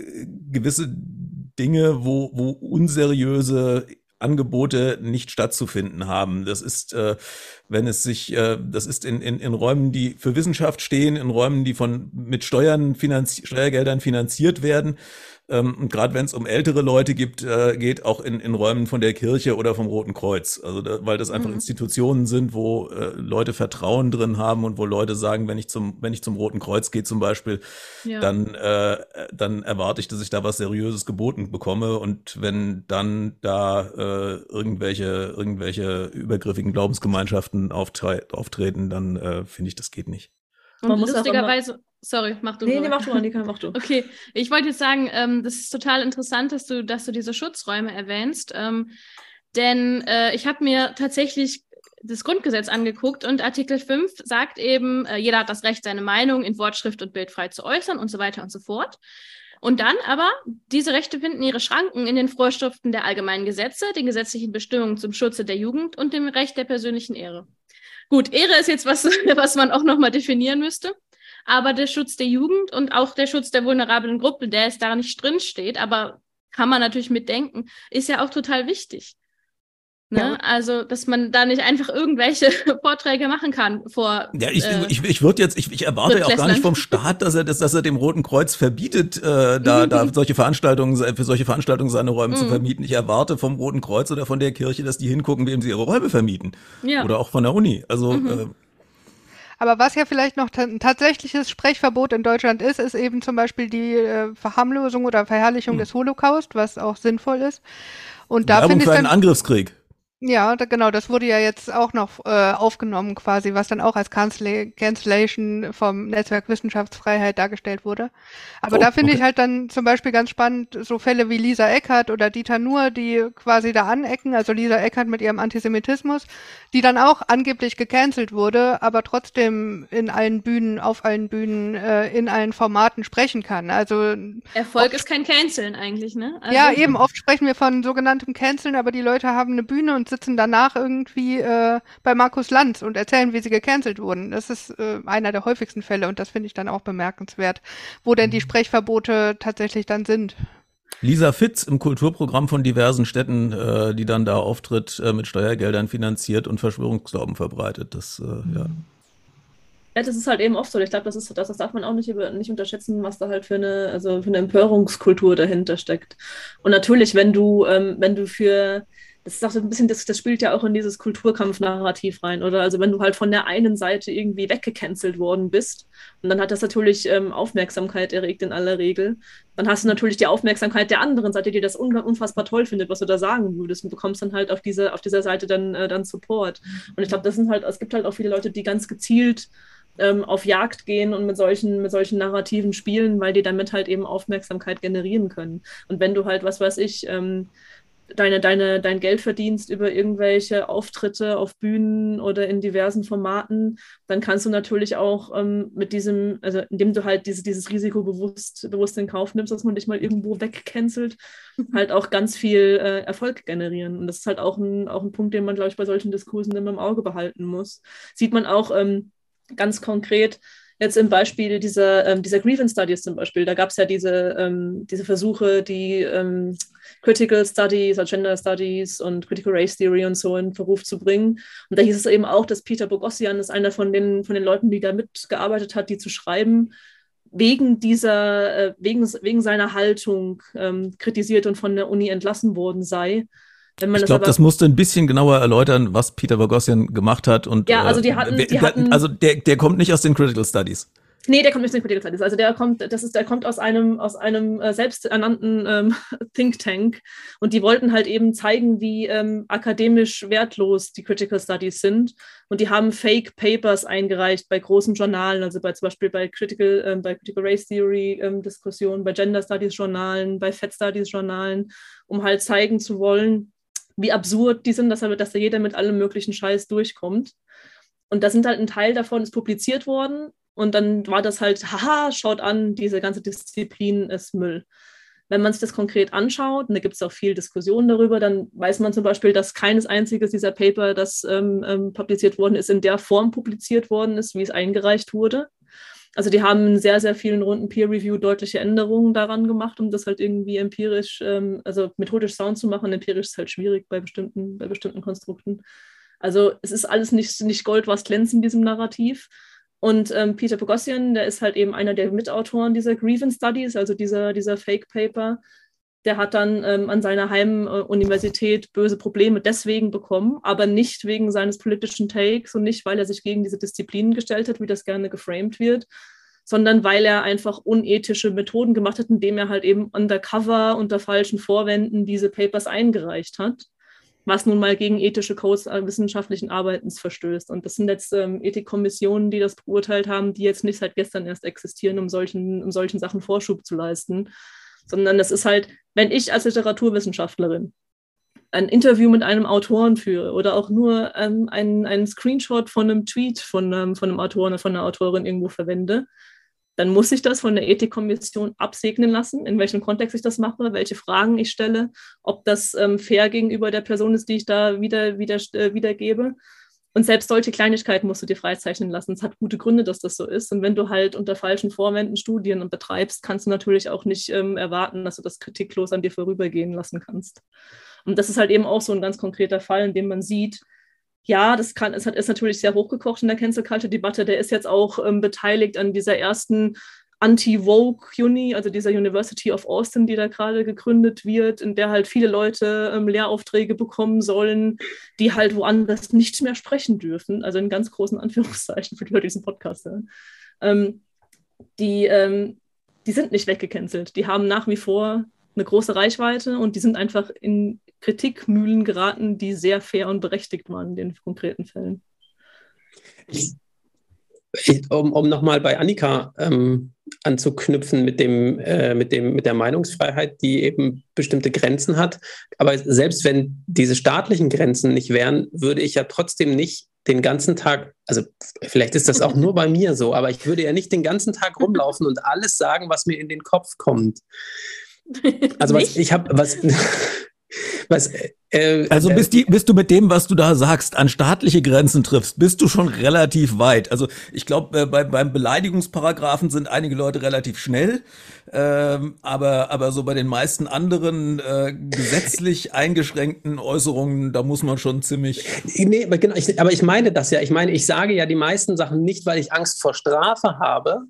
gewisse Dinge, wo, wo unseriöse Angebote nicht stattzufinden haben. Das ist, äh, wenn es sich, äh, das ist in, in, in Räumen, die für Wissenschaft stehen, in Räumen, die von mit Steuern finanzi Steuergeldern finanziert werden. Ähm, und gerade wenn es um ältere Leute gibt, äh, geht, auch in, in Räumen von der Kirche oder vom Roten Kreuz. Also da, weil das einfach mhm. Institutionen sind, wo äh, Leute Vertrauen drin haben und wo Leute sagen, wenn ich zum, wenn ich zum Roten Kreuz gehe zum Beispiel, ja. dann, äh, dann erwarte ich, dass ich da was Seriöses geboten bekomme. Und wenn dann da äh, irgendwelche, irgendwelche übergriffigen Glaubensgemeinschaften auftre auftreten, dann äh, finde ich, das geht nicht. Und lustigerweise, Sorry, mach du. Nee, nee, mach du, Annika, mach du. Okay, ich wollte jetzt sagen, ähm, das ist total interessant, dass du, dass du diese Schutzräume erwähnst. Ähm, denn äh, ich habe mir tatsächlich das Grundgesetz angeguckt und Artikel 5 sagt eben, äh, jeder hat das Recht, seine Meinung in Wort, Schrift und Bild frei zu äußern und so weiter und so fort. Und dann aber, diese Rechte finden ihre Schranken in den Vorschriften der allgemeinen Gesetze, den gesetzlichen Bestimmungen zum Schutze der Jugend und dem Recht der persönlichen Ehre. Gut, Ehre ist jetzt was, was man auch nochmal definieren müsste aber der Schutz der Jugend und auch der Schutz der vulnerablen Gruppe, der jetzt da nicht drin steht, aber kann man natürlich mitdenken, ist ja auch total wichtig. Ne? Ja. Also, dass man da nicht einfach irgendwelche Vorträge machen kann vor. Ja, ich, äh, ich, ich würde jetzt, ich, ich erwarte ja auch gar nicht vom Staat, dass er, dass, dass er dem Roten Kreuz verbietet, äh, da, da solche Veranstaltungen, für solche Veranstaltungen seine Räume zu mhm. vermieten. Ich erwarte vom Roten Kreuz oder von der Kirche, dass die hingucken, wem sie ihre Räume vermieten. Ja. Oder auch von der Uni. Also mhm. äh, aber was ja vielleicht noch ein tatsächliches Sprechverbot in Deutschland ist, ist eben zum Beispiel die äh, Verharmlosung oder Verherrlichung hm. des Holocaust, was auch sinnvoll ist. Und da finde ich für einen Angriffskrieg. Ja, da, genau, das wurde ja jetzt auch noch äh, aufgenommen quasi, was dann auch als Cancel Cancellation vom Netzwerk Wissenschaftsfreiheit dargestellt wurde. Aber oh, da finde okay. ich halt dann zum Beispiel ganz spannend so Fälle wie Lisa Eckert oder Dieter Nuhr, die quasi da anecken, also Lisa Eckert mit ihrem Antisemitismus, die dann auch angeblich gecancelt wurde, aber trotzdem in allen Bühnen, auf allen Bühnen, äh, in allen Formaten sprechen kann. Also Erfolg ist kein Canceln eigentlich, ne? Also, ja, eben, oft sprechen wir von sogenanntem Canceln, aber die Leute haben eine Bühne und sitzen danach irgendwie äh, bei Markus Lanz und erzählen, wie sie gecancelt wurden. Das ist äh, einer der häufigsten Fälle und das finde ich dann auch bemerkenswert, wo denn die mhm. Sprechverbote tatsächlich dann sind. Lisa Fitz im Kulturprogramm von diversen Städten, äh, die dann da auftritt, äh, mit Steuergeldern finanziert und Verschwörungsglauben verbreitet. Das, äh, ja. Ja, das ist halt eben oft so. Ich glaube, das, das, das darf man auch nicht, über, nicht unterschätzen, was da halt für eine, also für eine Empörungskultur dahinter steckt. Und natürlich, wenn du, ähm, wenn du für das ist auch so ein bisschen, das, das spielt ja auch in dieses Kulturkampf-Narrativ rein, oder? Also wenn du halt von der einen Seite irgendwie weggecancelt worden bist, und dann hat das natürlich ähm, Aufmerksamkeit erregt in aller Regel, dann hast du natürlich die Aufmerksamkeit der anderen Seite, die das unfassbar toll findet, was du da sagen würdest, und bekommst dann halt auf dieser, auf dieser Seite dann, äh, dann Support. Und ich glaube, das sind halt, es gibt halt auch viele Leute, die ganz gezielt ähm, auf Jagd gehen und mit solchen, mit solchen Narrativen spielen, weil die damit halt eben Aufmerksamkeit generieren können. Und wenn du halt, was weiß ich, ähm, deine, deine, dein Geld verdienst über irgendwelche Auftritte auf Bühnen oder in diversen Formaten, dann kannst du natürlich auch ähm, mit diesem, also indem du halt diese, dieses Risiko bewusst, bewusst in Kauf nimmst, dass man dich mal irgendwo wegcancelt, halt auch ganz viel äh, Erfolg generieren. Und das ist halt auch ein, auch ein Punkt, den man, glaube ich, bei solchen Diskursen immer im Auge behalten muss. Sieht man auch ähm, ganz konkret Jetzt im Beispiel dieser, ähm, dieser Grievance Studies zum Beispiel, da gab es ja diese, ähm, diese Versuche, die ähm, Critical Studies, Gender Studies und Critical Race Theory und so in Verruf zu bringen. Und da hieß es eben auch, dass Peter Bogossian ist einer von den, von den Leuten, die da mitgearbeitet hat, die zu schreiben, wegen dieser, äh, wegen, wegen seiner Haltung ähm, kritisiert und von der Uni entlassen worden sei ich glaube, das musste ein bisschen genauer erläutern, was Peter Bogossian gemacht hat. Und, ja, also die äh, hatten, die hatten also der, der kommt nicht aus den Critical Studies. Nee, der kommt nicht aus den Critical Studies. Also der kommt, das ist, der kommt aus einem, aus einem äh, selbsternannten ähm, Think Tank. Und die wollten halt eben zeigen, wie ähm, akademisch wertlos die Critical Studies sind. Und die haben Fake Papers eingereicht bei großen Journalen, also bei zum Beispiel bei Critical, ähm, bei Critical Race Theory ähm, Diskussionen, bei Gender Studies Journalen, bei Fat Studies Journalen, um halt zeigen zu wollen, wie absurd die sind, dass, dass da jeder mit allem möglichen Scheiß durchkommt. Und da sind halt ein Teil davon ist publiziert worden und dann war das halt, haha, schaut an, diese ganze Disziplin ist Müll. Wenn man sich das konkret anschaut, und da gibt es auch viel Diskussion darüber, dann weiß man zum Beispiel, dass keines einziges dieser Paper, das ähm, ähm, publiziert worden ist, in der Form publiziert worden ist, wie es eingereicht wurde. Also die haben in sehr, sehr vielen Runden Peer Review deutliche Änderungen daran gemacht, um das halt irgendwie empirisch, ähm, also methodisch sound zu machen. Empirisch ist halt schwierig bei bestimmten, bei bestimmten Konstrukten. Also es ist alles nicht, nicht Gold, was glänzt in diesem Narrativ. Und ähm, Peter Pogossian, der ist halt eben einer der Mitautoren dieser Grievance Studies, also dieser, dieser Fake Paper der hat dann ähm, an seiner Heimuniversität böse Probleme deswegen bekommen, aber nicht wegen seines politischen Takes und nicht, weil er sich gegen diese Disziplinen gestellt hat, wie das gerne geframed wird, sondern weil er einfach unethische Methoden gemacht hat, indem er halt eben undercover unter falschen Vorwänden diese Papers eingereicht hat, was nun mal gegen ethische Codes wissenschaftlichen Arbeitens verstößt. Und das sind jetzt ähm, Ethikkommissionen, die das beurteilt haben, die jetzt nicht seit gestern erst existieren, um solchen, um solchen Sachen Vorschub zu leisten sondern das ist halt, wenn ich als Literaturwissenschaftlerin ein Interview mit einem Autoren führe oder auch nur ähm, einen, einen Screenshot von einem Tweet von, ähm, von einem Autor oder von einer Autorin irgendwo verwende, dann muss ich das von der Ethikkommission absegnen lassen, in welchem Kontext ich das mache, welche Fragen ich stelle, ob das ähm, fair gegenüber der Person ist, die ich da wieder, wieder, äh, wiedergebe. Und selbst solche Kleinigkeiten musst du dir freizeichnen lassen. Es hat gute Gründe, dass das so ist. Und wenn du halt unter falschen Vorwänden Studien und betreibst, kannst du natürlich auch nicht ähm, erwarten, dass du das kritiklos an dir vorübergehen lassen kannst. Und das ist halt eben auch so ein ganz konkreter Fall, in dem man sieht, ja, das kann, es hat, ist natürlich sehr hochgekocht in der Cancel Culture Debatte. Der ist jetzt auch ähm, beteiligt an dieser ersten Anti-Vogue Uni, also dieser University of Austin, die da gerade gegründet wird, in der halt viele Leute ähm, Lehraufträge bekommen sollen, die halt woanders nicht mehr sprechen dürfen. Also in ganz großen Anführungszeichen für die Leute, die diesen Podcast hören. Ähm, die, ähm, die sind nicht weggecancelt. Die haben nach wie vor eine große Reichweite und die sind einfach in Kritikmühlen geraten, die sehr fair und berechtigt waren in den konkreten Fällen. Ich, um, um nochmal bei Annika ähm, anzuknüpfen mit dem, äh, mit dem, mit der Meinungsfreiheit, die eben bestimmte Grenzen hat. Aber selbst wenn diese staatlichen Grenzen nicht wären, würde ich ja trotzdem nicht den ganzen Tag, also vielleicht ist das auch nur bei mir so, aber ich würde ja nicht den ganzen Tag rumlaufen und alles sagen, was mir in den Kopf kommt. Also was ich habe, was was, äh, also bist, die, bist du mit dem, was du da sagst, an staatliche Grenzen triffst, bist du schon relativ weit. Also ich glaube, äh, bei, beim Beleidigungsparagraphen sind einige Leute relativ schnell, ähm, aber, aber so bei den meisten anderen äh, gesetzlich eingeschränkten Äußerungen, da muss man schon ziemlich. Nee, aber, genau, ich, aber ich meine das ja. Ich meine, ich sage ja die meisten Sachen nicht, weil ich Angst vor Strafe habe,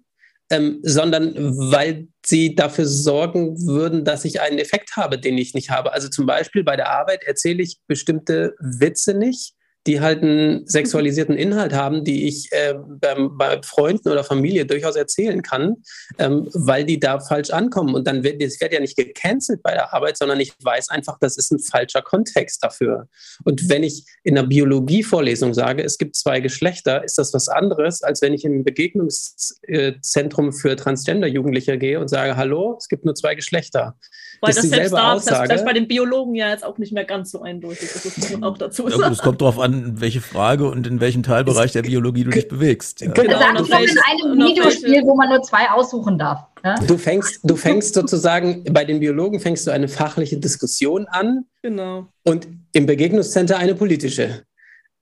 ähm, sondern weil sie dafür sorgen würden, dass ich einen Effekt habe, den ich nicht habe. Also zum Beispiel bei der Arbeit erzähle ich bestimmte Witze nicht die halt einen sexualisierten Inhalt haben, die ich äh, beim, bei Freunden oder Familie durchaus erzählen kann, ähm, weil die da falsch ankommen. Und dann wird es wird ja nicht gecancelt bei der Arbeit, sondern ich weiß einfach, das ist ein falscher Kontext dafür. Und wenn ich in einer Biologievorlesung sage, es gibt zwei Geschlechter, ist das was anderes, als wenn ich in ein Begegnungszentrum für Transgender-Jugendliche gehe und sage, hallo, es gibt nur zwei Geschlechter. Weil das, das selbst da, Aussage. Das, das bei den Biologen ja jetzt auch nicht mehr ganz so eindeutig. Das muss man auch dazu sagen. Ja, es kommt darauf an, welche Frage und in welchem Teilbereich der Biologie du dich bewegst. Ja. Genau, Sag ich in einem Videospiel, wo man nur zwei aussuchen darf. Ja? Du fängst, du fängst sozusagen, bei den Biologen fängst du eine fachliche Diskussion an. Genau. Und im Begegnungscenter eine politische.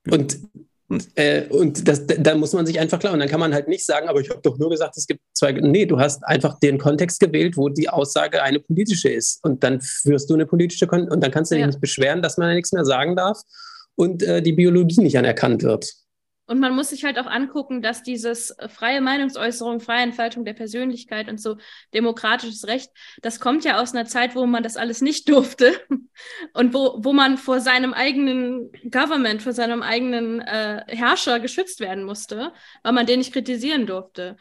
Und Äh, und das, da muss man sich einfach klar. Und dann kann man halt nicht sagen, aber ich habe doch nur gesagt, es gibt zwei. Nee, du hast einfach den Kontext gewählt, wo die Aussage eine politische ist. Und dann führst du eine politische Kon und dann kannst du dich nicht beschweren, dass man ja nichts mehr sagen darf und äh, die Biologie nicht anerkannt wird. Und man muss sich halt auch angucken, dass dieses äh, freie Meinungsäußerung, freie Entfaltung der Persönlichkeit und so demokratisches Recht, das kommt ja aus einer Zeit, wo man das alles nicht durfte und wo, wo man vor seinem eigenen Government, vor seinem eigenen äh, Herrscher geschützt werden musste, weil man den nicht kritisieren durfte.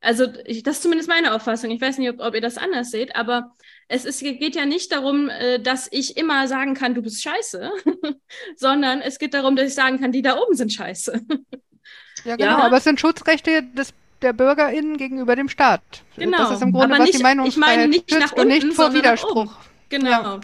Also ich, das ist zumindest meine Auffassung. Ich weiß nicht, ob, ob ihr das anders seht, aber es ist, geht ja nicht darum, äh, dass ich immer sagen kann, du bist scheiße, sondern es geht darum, dass ich sagen kann, die da oben sind scheiße. ja, genau, ja. aber es sind Schutzrechte des, der BürgerInnen gegenüber dem Staat. Genau. Das ist im Grunde, aber was nicht, die Meinungsfreiheit ich meine nicht nach unten, und nicht vor Widerspruch. Genau. Ja.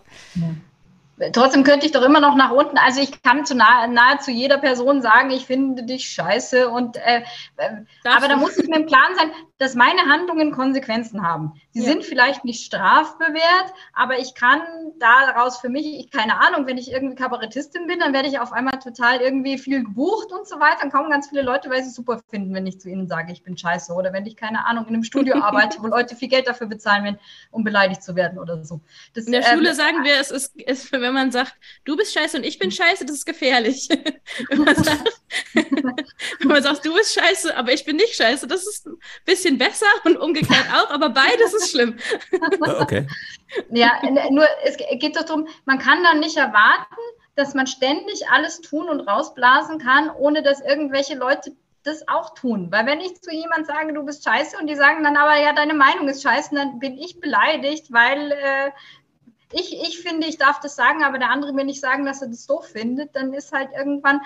Trotzdem könnte ich doch immer noch nach unten. Also ich kann zu nahe, nahezu jeder Person sagen, ich finde dich scheiße. Und äh, äh aber da muss ich mir im Klaren sein, dass meine Handlungen Konsequenzen haben. Sie ja. sind vielleicht nicht strafbewehrt, aber ich kann daraus für mich, ich, keine Ahnung, wenn ich irgendwie Kabarettistin bin, dann werde ich auf einmal total irgendwie viel gebucht und so weiter. Dann kommen ganz viele Leute, weil sie es super finden, wenn ich zu ihnen sage, ich bin scheiße. Oder wenn ich, keine Ahnung, in einem Studio arbeite, wo Leute viel Geld dafür bezahlen, wenn, um beleidigt zu werden oder so. Das, in der äh, Schule sagen wir, es ist, ist, wenn man sagt, du bist scheiße und ich bin scheiße, das ist gefährlich. wenn, man sagt, wenn man sagt, du bist scheiße, aber ich bin nicht scheiße, das ist ein bisschen besser und umgekehrt auch, aber beides ist schlimm. okay. Ja, nur es geht doch darum, man kann dann nicht erwarten, dass man ständig alles tun und rausblasen kann, ohne dass irgendwelche Leute das auch tun. Weil wenn ich zu jemand sage, du bist scheiße und die sagen dann aber, ja, deine Meinung ist scheiße, dann bin ich beleidigt, weil äh, ich, ich finde, ich darf das sagen, aber der andere will nicht sagen, dass er das doof findet, dann ist halt irgendwann,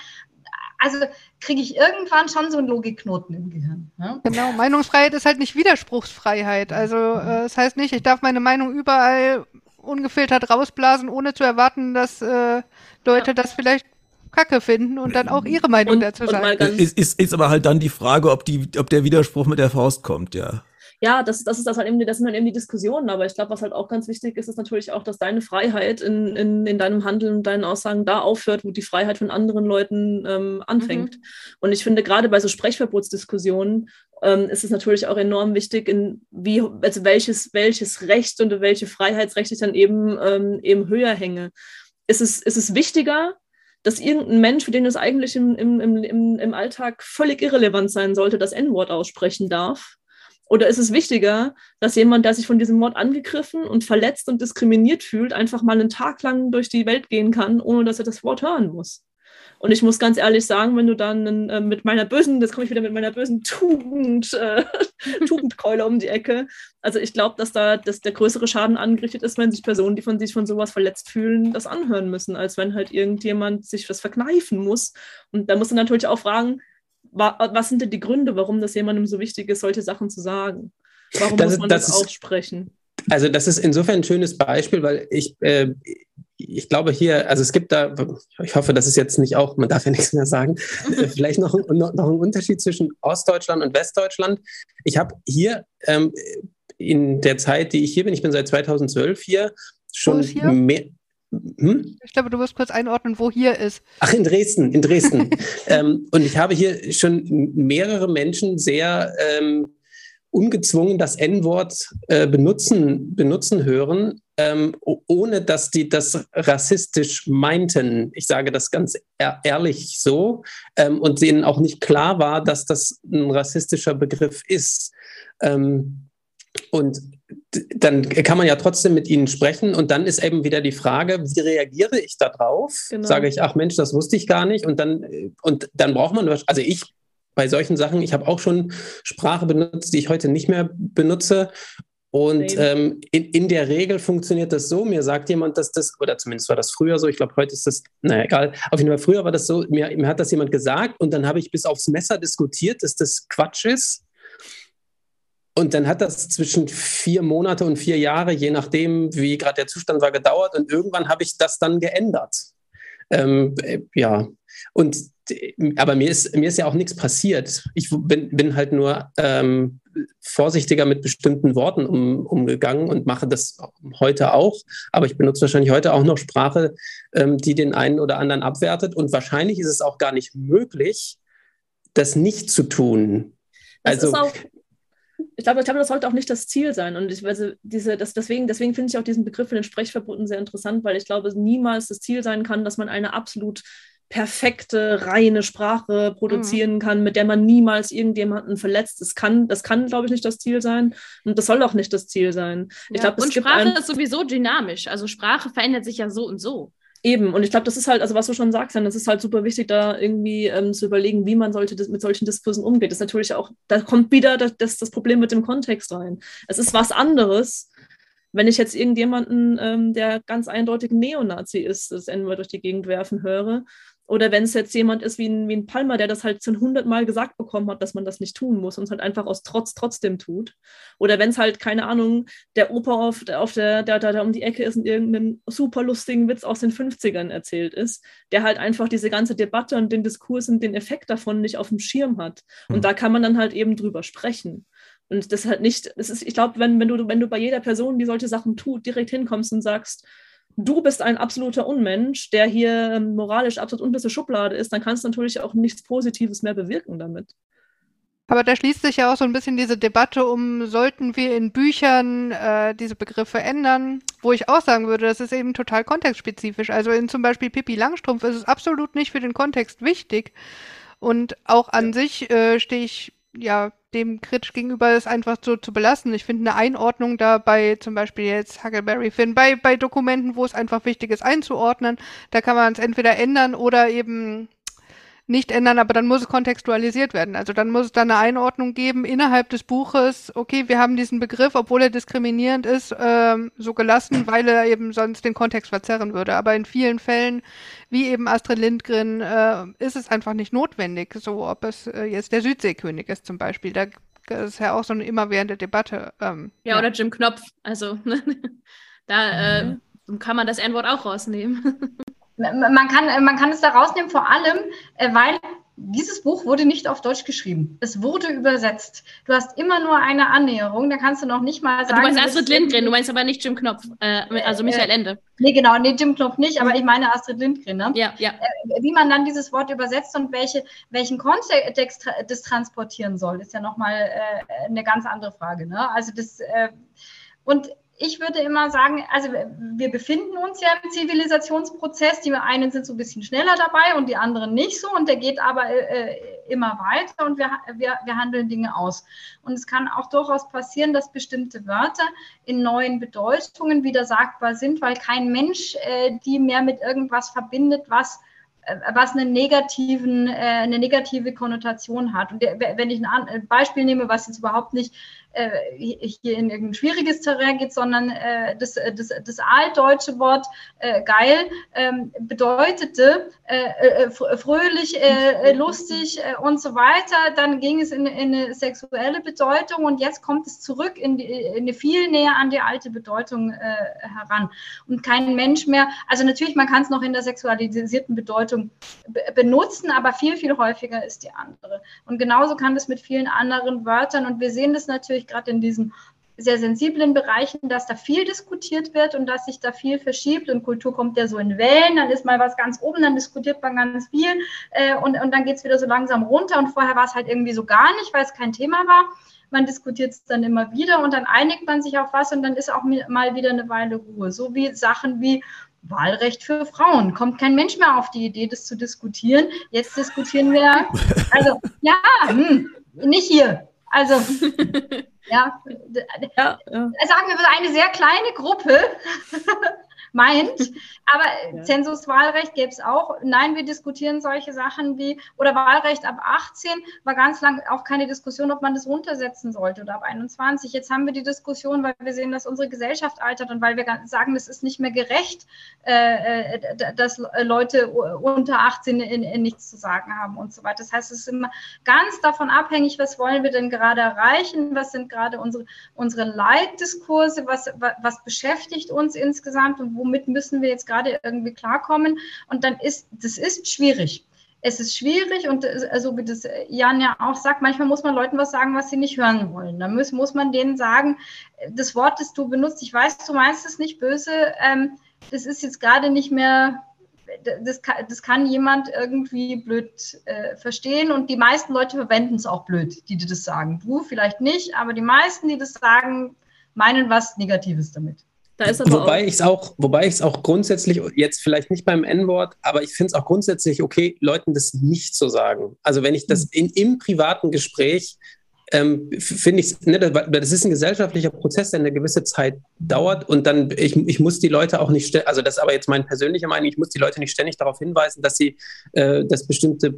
also kriege ich irgendwann schon so einen Logikknoten im Gehirn. Ja? Genau, Meinungsfreiheit ist halt nicht Widerspruchsfreiheit. Also äh, das heißt nicht, ich darf meine Meinung überall ungefiltert rausblasen, ohne zu erwarten, dass äh, Leute ja. das vielleicht Kacke finden und dann auch ihre Meinung und, dazu sagen. Ist, ist, ist aber halt dann die Frage, ob, die, ob der Widerspruch mit der Faust kommt, ja ja, das, das ist das halt eben, das sind halt eben die Diskussionen. Aber ich glaube, was halt auch ganz wichtig ist, ist natürlich auch, dass deine Freiheit in, in, in deinem Handeln und deinen Aussagen da aufhört, wo die Freiheit von anderen Leuten ähm, anfängt. Mhm. Und ich finde, gerade bei so Sprechverbotsdiskussionen ähm, ist es natürlich auch enorm wichtig, in wie, also welches, welches Recht und welche Freiheitsrechte ich dann eben, ähm, eben höher hänge. Ist es, ist es wichtiger, dass irgendein Mensch, für den es eigentlich im, im, im, im Alltag völlig irrelevant sein sollte, das N-Wort aussprechen darf, oder ist es wichtiger, dass jemand, der sich von diesem Mord angegriffen und verletzt und diskriminiert fühlt, einfach mal einen Tag lang durch die Welt gehen kann, ohne dass er das Wort hören muss? Und ich muss ganz ehrlich sagen, wenn du dann äh, mit meiner bösen, jetzt komme ich wieder mit meiner bösen Tugend, äh, Tugendkeule um die Ecke. Also ich glaube, dass da dass der größere Schaden angerichtet ist, wenn sich Personen, die von sich von sowas verletzt fühlen, das anhören müssen, als wenn halt irgendjemand sich was verkneifen muss. Und da musst du natürlich auch fragen, was sind denn die Gründe, warum das jemandem so wichtig ist, solche Sachen zu sagen? Warum das muss man das, das aussprechen? Also das ist insofern ein schönes Beispiel, weil ich, äh, ich glaube hier, also es gibt da, ich hoffe, das ist jetzt nicht auch, man darf ja nichts mehr sagen, vielleicht noch, noch, noch ein Unterschied zwischen Ostdeutschland und Westdeutschland. Ich habe hier ähm, in der Zeit, die ich hier bin, ich bin seit 2012 hier, schon hier? mehr, hm? Ich glaube, du wirst kurz einordnen, wo hier ist. Ach, in Dresden, in Dresden. ähm, und ich habe hier schon mehrere Menschen sehr ähm, ungezwungen das N-Wort äh, benutzen, benutzen hören, ähm, ohne dass die das rassistisch meinten. Ich sage das ganz ehrlich so. Ähm, und denen auch nicht klar war, dass das ein rassistischer Begriff ist. Ähm, und dann kann man ja trotzdem mit ihnen sprechen und dann ist eben wieder die Frage, wie reagiere ich darauf? Genau. Sage ich, ach Mensch, das wusste ich gar nicht. Und dann und dann braucht man, also ich bei solchen Sachen, ich habe auch schon Sprache benutzt, die ich heute nicht mehr benutze. Und ähm, in, in der Regel funktioniert das so, mir sagt jemand, dass das, oder zumindest war das früher so, ich glaube, heute ist das, naja, egal, auf jeden Fall früher war das so, mir, mir hat das jemand gesagt und dann habe ich bis aufs Messer diskutiert, dass das Quatsch ist und dann hat das zwischen vier Monate und vier Jahre, je nachdem, wie gerade der Zustand war, gedauert. Und irgendwann habe ich das dann geändert. Ähm, äh, ja, und aber mir ist, mir ist ja auch nichts passiert. Ich bin, bin halt nur ähm, vorsichtiger mit bestimmten Worten um, umgegangen und mache das heute auch. Aber ich benutze wahrscheinlich heute auch noch Sprache, ähm, die den einen oder anderen abwertet. Und wahrscheinlich ist es auch gar nicht möglich, das nicht zu tun. Das also, auch, ich glaube, ich glaube, das sollte auch nicht das Ziel sein. Und ich, also diese, das, deswegen, deswegen finde ich auch diesen Begriff von den Sprechverboten sehr interessant, weil ich glaube, niemals das Ziel sein kann, dass man eine absolut perfekte, reine Sprache produzieren mhm. kann, mit der man niemals irgendjemanden verletzt. Das kann, das kann, glaube ich, nicht das Ziel sein. Und das soll auch nicht das Ziel sein. Ich ja. glaub, und Sprache ist sowieso dynamisch. Also Sprache verändert sich ja so und so. Eben, und ich glaube, das ist halt, also was du schon sagst, dann, das ist halt super wichtig, da irgendwie ähm, zu überlegen, wie man sollte mit solchen Diskursen umgeht. Das ist natürlich auch, da kommt wieder das, das, das Problem mit dem Kontext rein. Es ist was anderes, wenn ich jetzt irgendjemanden, ähm, der ganz eindeutig Neonazi ist, das N-Wort durch die Gegend werfen höre, oder wenn es jetzt jemand ist wie ein, wie ein Palmer, der das halt schon hundertmal gesagt bekommen hat, dass man das nicht tun muss und es halt einfach aus Trotz trotzdem tut. Oder wenn es halt, keine Ahnung, der Opa auf, auf der, der, der, der um die Ecke ist und irgendeinen super lustigen Witz aus den 50ern erzählt ist, der halt einfach diese ganze Debatte und den Diskurs und den Effekt davon nicht auf dem Schirm hat. Und mhm. da kann man dann halt eben drüber sprechen. Und das halt nicht, das ist, ich glaube, wenn, wenn, du, wenn du bei jeder Person, die solche Sachen tut, direkt hinkommst und sagst, du bist ein absoluter Unmensch, der hier ähm, moralisch absolut unterste Schublade ist, dann kannst du natürlich auch nichts Positives mehr bewirken damit. Aber da schließt sich ja auch so ein bisschen diese Debatte um, sollten wir in Büchern äh, diese Begriffe ändern, wo ich auch sagen würde, das ist eben total kontextspezifisch. Also in zum Beispiel Pippi Langstrumpf ist es absolut nicht für den Kontext wichtig. Und auch an ja. sich äh, stehe ich ja dem kritisch gegenüber ist einfach so zu belassen. Ich finde eine Einordnung da bei zum Beispiel jetzt Huckleberry Finn, bei, bei Dokumenten, wo es einfach wichtig ist einzuordnen, da kann man es entweder ändern oder eben nicht ändern, aber dann muss es kontextualisiert werden. Also dann muss es da eine Einordnung geben innerhalb des Buches. Okay, wir haben diesen Begriff, obwohl er diskriminierend ist, ähm, so gelassen, weil er eben sonst den Kontext verzerren würde. Aber in vielen Fällen, wie eben Astrid Lindgren, äh, ist es einfach nicht notwendig. So, ob es äh, jetzt der Südseekönig ist zum Beispiel. Da das ist ja auch so eine immerwährende Debatte. Ähm, ja, ja, oder Jim Knopf. Also da äh, kann man das N-Wort auch rausnehmen. man kann, man kann es da rausnehmen, vor allem, äh, weil dieses Buch wurde nicht auf Deutsch geschrieben. Es wurde übersetzt. Du hast immer nur eine Annäherung, da kannst du noch nicht mal sagen. Du meinst Astrid Lindgren, du meinst aber nicht Jim Knopf, äh, also Michael Ende. Äh, nee, genau, nee, Jim Knopf nicht, aber ich meine Astrid Lindgren. Ne? Ja, ja. Äh, wie man dann dieses Wort übersetzt und welche, welchen Kontext das transportieren soll, ist ja nochmal äh, eine ganz andere Frage. Ne? Also das, äh, und ich würde immer sagen, also wir befinden uns ja im Zivilisationsprozess. Die einen sind so ein bisschen schneller dabei und die anderen nicht so. Und der geht aber äh, immer weiter und wir, wir, wir handeln Dinge aus. Und es kann auch durchaus passieren, dass bestimmte Wörter in neuen Bedeutungen wieder sagbar sind, weil kein Mensch äh, die mehr mit irgendwas verbindet, was äh, was einen negativen, äh, eine negative Konnotation hat. Und wenn ich ein Beispiel nehme, was jetzt überhaupt nicht äh, hier in irgendein schwieriges Terrain geht, sondern äh, das, äh, das, das altdeutsche Wort äh, geil ähm, bedeutete äh, äh fröhlich, äh, lustig äh, und so weiter. Dann ging es in, in, eine sexuelle Bedeutung und jetzt kommt es zurück in, die, in eine viel näher an die alte Bedeutung äh, heran. Und kein Mensch mehr, also natürlich, man kann es noch in der sexualisierten Bedeutung benutzen, aber viel, viel häufiger ist die andere. Und genauso kann das mit vielen anderen Wörtern und wir sehen das natürlich gerade in diesen sehr sensiblen Bereichen, dass da viel diskutiert wird und dass sich da viel verschiebt und Kultur kommt ja so in Wellen, dann ist mal was ganz oben, dann diskutiert man ganz viel äh, und, und dann geht es wieder so langsam runter und vorher war es halt irgendwie so gar nicht, weil es kein Thema war. Man diskutiert es dann immer wieder und dann einigt man sich auf was und dann ist auch mal wieder eine Weile Ruhe. So wie Sachen wie Wahlrecht für Frauen. Kommt kein Mensch mehr auf die Idee, das zu diskutieren. Jetzt diskutieren wir, also ja, hm, nicht hier. Also Ja, ja, ja. sagen wir eine sehr kleine Gruppe meint. Aber ja. Zensuswahlrecht gäbe es auch. Nein, wir diskutieren solche Sachen wie, oder Wahlrecht ab 18 war ganz lang auch keine Diskussion, ob man das runtersetzen sollte oder ab 21. Jetzt haben wir die Diskussion, weil wir sehen, dass unsere Gesellschaft altert und weil wir sagen, es ist nicht mehr gerecht, äh, äh dass Leute unter 18 in, in nichts zu sagen haben und so weiter. Das heißt, es ist immer ganz davon abhängig, was wollen wir denn gerade erreichen, was sind gerade unsere, unsere Leitdiskurse, was, was beschäftigt uns insgesamt und womit müssen wir jetzt gerade irgendwie klarkommen. Und dann ist, das ist schwierig. es ist schwierig und also wie das Jan ja auch sagt, manchmal muss man Leuten was sagen, was sie nicht hören wollen. Da muss, muss man denen sagen, das Wort, das du benutzt, ich weiß, du meinst es nicht böse, ähm, das ist jetzt gerade nicht mehr, das kann, das kann jemand irgendwie blöd äh, verstehen und die meisten Leute verwenden es auch blöd, die dir das sagen. Du vielleicht nicht, aber die meisten, die das sagen, meinen was Negatives damit. Wobei ich es auch, wobei ich es auch grundsätzlich jetzt vielleicht nicht beim N-Wort, aber ich finde es auch grundsätzlich okay, Leuten das nicht zu sagen. Also wenn ich das hm. in, im privaten Gespräch ähm, finde ich, ne, das ist ein gesellschaftlicher Prozess, der eine gewisse Zeit dauert und dann, ich, ich muss die Leute auch nicht, also das ist aber jetzt meine persönliche Meinung, ich muss die Leute nicht ständig darauf hinweisen, dass sie, äh, dass bestimmte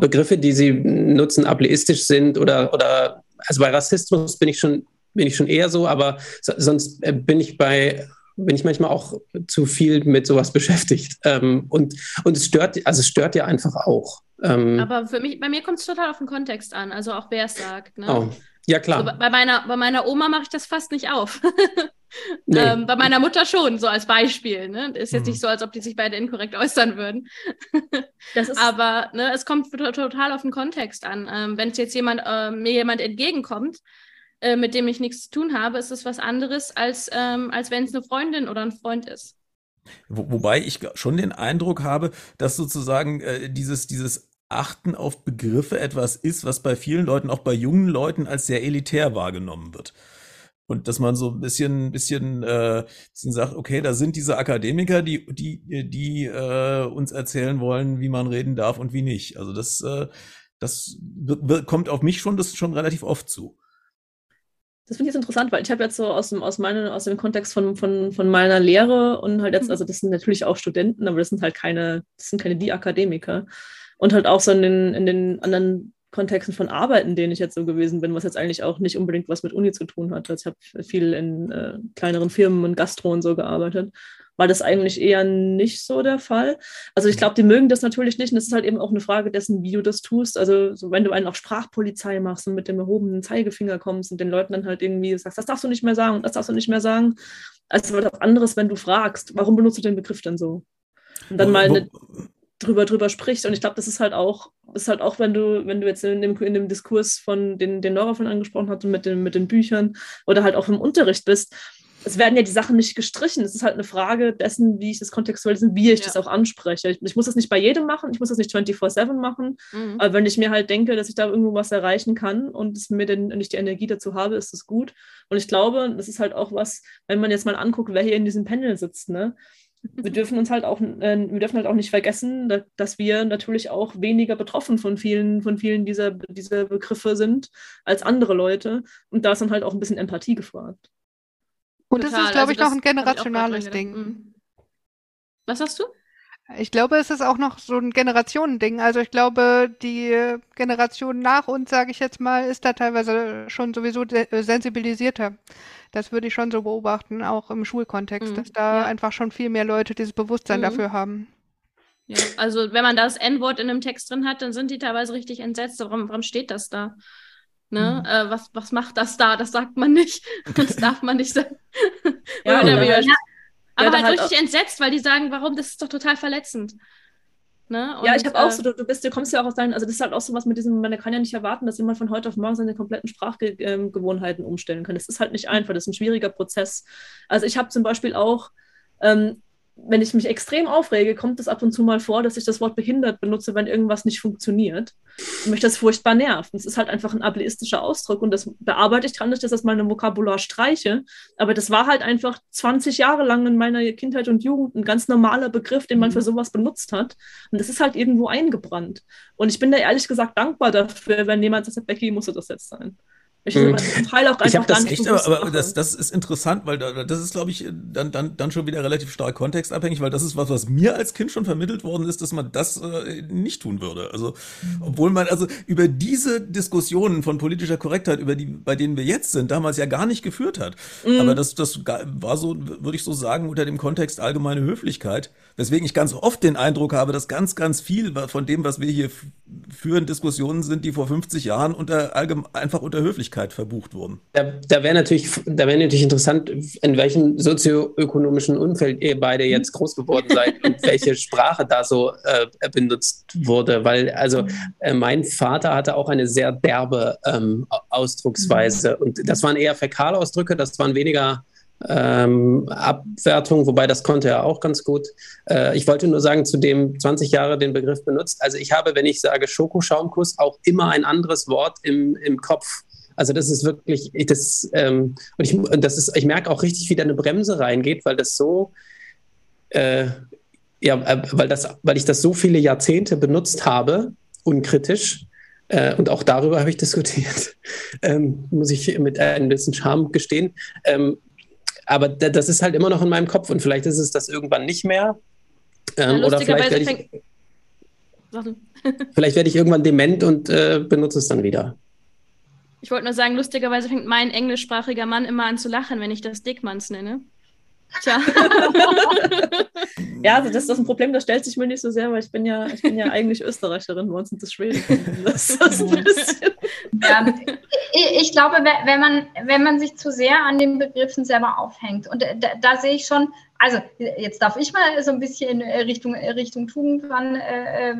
Begriffe, die sie nutzen, ableistisch sind oder, oder, also bei Rassismus bin ich schon bin ich schon eher so, aber so, sonst äh, bin ich bei bin ich manchmal auch zu viel mit sowas beschäftigt. Ähm, und, und es stört, also es stört ja einfach auch. Ähm, aber für mich, bei mir kommt es total auf den Kontext an, also auch wer es sagt. Ne? Oh, ja, klar. So, bei, meiner, bei meiner Oma mache ich das fast nicht auf. Nee. ähm, bei meiner Mutter schon, so als Beispiel. Ne? Ist jetzt mhm. nicht so, als ob die sich beide inkorrekt äußern würden. Aber ne, es kommt total auf den Kontext an. Ähm, Wenn jetzt jemand, äh, mir jemand entgegenkommt, äh, mit dem ich nichts zu tun habe, ist es was anderes, als, ähm, als wenn es eine Freundin oder ein Freund ist. Wo, wobei ich schon den Eindruck habe, dass sozusagen äh, dieses, dieses Achten auf Begriffe etwas ist, was bei vielen Leuten, auch bei jungen Leuten, als sehr elitär wahrgenommen wird. Und dass man so ein bisschen, bisschen, äh, sagt, okay, da sind diese Akademiker, die, die, die äh, uns erzählen wollen, wie man reden darf und wie nicht. Also das, äh, das kommt auf mich schon, das schon relativ oft zu das finde ich jetzt interessant, weil ich habe jetzt so aus dem, aus, meine, aus dem Kontext von, von, von meiner Lehre und halt jetzt, mhm. also das sind natürlich auch Studenten, aber das sind halt keine, das sind keine die Akademiker. Und halt auch so in den, in den anderen Kontexten von Arbeiten, denen ich jetzt so gewesen bin, was jetzt eigentlich auch nicht unbedingt was mit Uni zu tun hat. Also ich habe viel in äh, kleineren Firmen und Gastro und so gearbeitet war das eigentlich eher nicht so der Fall. Also ich glaube, die mögen das natürlich nicht und das ist halt eben auch eine Frage dessen, wie du das tust. Also so, wenn du einen auf Sprachpolizei machst und mit dem erhobenen Zeigefinger kommst und den Leuten dann halt irgendwie sagst, das darfst du nicht mehr sagen und das darfst du nicht mehr sagen, als was anderes, wenn du fragst, warum benutzt du den Begriff denn so? Und dann mal eine, drüber drüber sprichst. Und ich glaube, das ist halt auch, ist halt auch, wenn du, wenn du jetzt in dem, in dem Diskurs von den, den Nora von angesprochen hast und mit den, mit den Büchern oder halt auch im Unterricht bist, es werden ja die Sachen nicht gestrichen. Es ist halt eine Frage dessen, wie ich das kontextualisiere, wie ich ja. das auch anspreche. Ich, ich, muss das nicht bei jedem machen, ich muss das nicht 24-7 machen. Mhm. Aber wenn ich mir halt denke, dass ich da irgendwo was erreichen kann und mir denn nicht die Energie dazu habe, ist das gut. Und ich glaube, das ist halt auch was, wenn man jetzt mal anguckt, wer hier in diesem Panel sitzt, ne? Wir dürfen uns halt auch, äh, wir dürfen halt auch nicht vergessen, dass, dass wir natürlich auch weniger betroffen von vielen, von vielen dieser, dieser Begriffe sind als andere Leute. Und da ist dann halt auch ein bisschen Empathie gefragt. Und Total. das ist, glaube also ich, noch ein generationales Ding. Mhm. Was sagst du? Ich glaube, es ist auch noch so ein Generationending. Also ich glaube, die Generation nach uns, sage ich jetzt mal, ist da teilweise schon sowieso äh, sensibilisierter. Das würde ich schon so beobachten, auch im Schulkontext, mhm. dass da ja. einfach schon viel mehr Leute dieses Bewusstsein mhm. dafür haben. Ja, also wenn man das N-Wort in einem Text drin hat, dann sind die teilweise richtig entsetzt. Warum, warum steht das da? Ne? Mhm. Äh, was, was macht das da? Das sagt man nicht. Das darf man nicht sagen. ja, ja, ja, aber halt, halt richtig entsetzt, weil die sagen, warum, das ist doch total verletzend. Ne? Und, ja, ich habe auch äh, so, du, du, bist, du kommst ja auch aus deinen, also das ist halt auch so was mit diesem, man kann ja nicht erwarten, dass jemand von heute auf morgen seine kompletten Sprachgewohnheiten umstellen kann. Das ist halt nicht einfach, das ist ein schwieriger Prozess. Also ich habe zum Beispiel auch ähm, wenn ich mich extrem aufrege, kommt es ab und zu mal vor, dass ich das Wort behindert benutze, wenn irgendwas nicht funktioniert. Und mich das furchtbar nervt. es ist halt einfach ein ableistischer Ausdruck und das bearbeite ich dran, dass ich das mal im Vokabular streiche. Aber das war halt einfach 20 Jahre lang in meiner Kindheit und Jugend ein ganz normaler Begriff, den man für mhm. sowas benutzt hat. Und das ist halt irgendwo eingebrannt. Und ich bin da ehrlich gesagt dankbar dafür, wenn jemand sagt, Becky, musste das jetzt sein. Ich hm. Teil auch einfach das echt, aber, aber das, das ist interessant, weil das ist, glaube ich, dann, dann, dann schon wieder relativ stark kontextabhängig, weil das ist was, was mir als Kind schon vermittelt worden ist, dass man das äh, nicht tun würde. Also, mhm. obwohl man, also über diese Diskussionen von politischer Korrektheit, über die, bei denen wir jetzt sind, damals ja gar nicht geführt hat. Mhm. Aber das, das war so, würde ich so sagen, unter dem Kontext allgemeine Höflichkeit. Weswegen ich ganz oft den Eindruck habe, dass ganz, ganz viel von dem, was wir hier führen Diskussionen sind, die vor 50 Jahren unter einfach unter Höflichkeit verbucht wurden. Da, da wäre natürlich, da wäre natürlich interessant, in welchem sozioökonomischen Umfeld ihr beide jetzt groß geworden seid und welche Sprache da so äh, benutzt wurde. Weil also äh, mein Vater hatte auch eine sehr derbe ähm, Ausdrucksweise und das waren eher Fäkalausdrücke, das waren weniger ähm, Abwertung, wobei das konnte er auch ganz gut. Äh, ich wollte nur sagen, zu dem 20 Jahre den Begriff benutzt. Also ich habe, wenn ich sage Schokoschaumkuss, auch immer ein anderes Wort im, im Kopf. Also das ist wirklich, das, ähm, und ich, das ist, ich merke auch richtig, wie da eine Bremse reingeht, weil das so, äh, ja, äh, weil, das, weil ich das so viele Jahrzehnte benutzt habe, unkritisch, äh, und auch darüber habe ich diskutiert, ähm, muss ich mit ein bisschen Charme gestehen. Ähm, aber das ist halt immer noch in meinem Kopf und vielleicht ist es das irgendwann nicht mehr. Ähm, ja, oder vielleicht werde ich, vielleicht werde ich irgendwann dement und äh, benutze es dann wieder. Ich wollte nur sagen, lustigerweise fängt mein englischsprachiger Mann immer an zu lachen, wenn ich das Dickmanns nenne. Tja. ja, also das ist ein Problem, das stellt sich mir nicht so sehr, weil ich bin ja, ich bin ja eigentlich Österreicherin, bei uns sind das Schweden. Das, ja, ich, ich glaube, wenn man, wenn man sich zu sehr an den Begriffen selber aufhängt, und da, da sehe ich schon, also jetzt darf ich mal so ein bisschen in Richtung, Richtung Tugend dran äh, äh,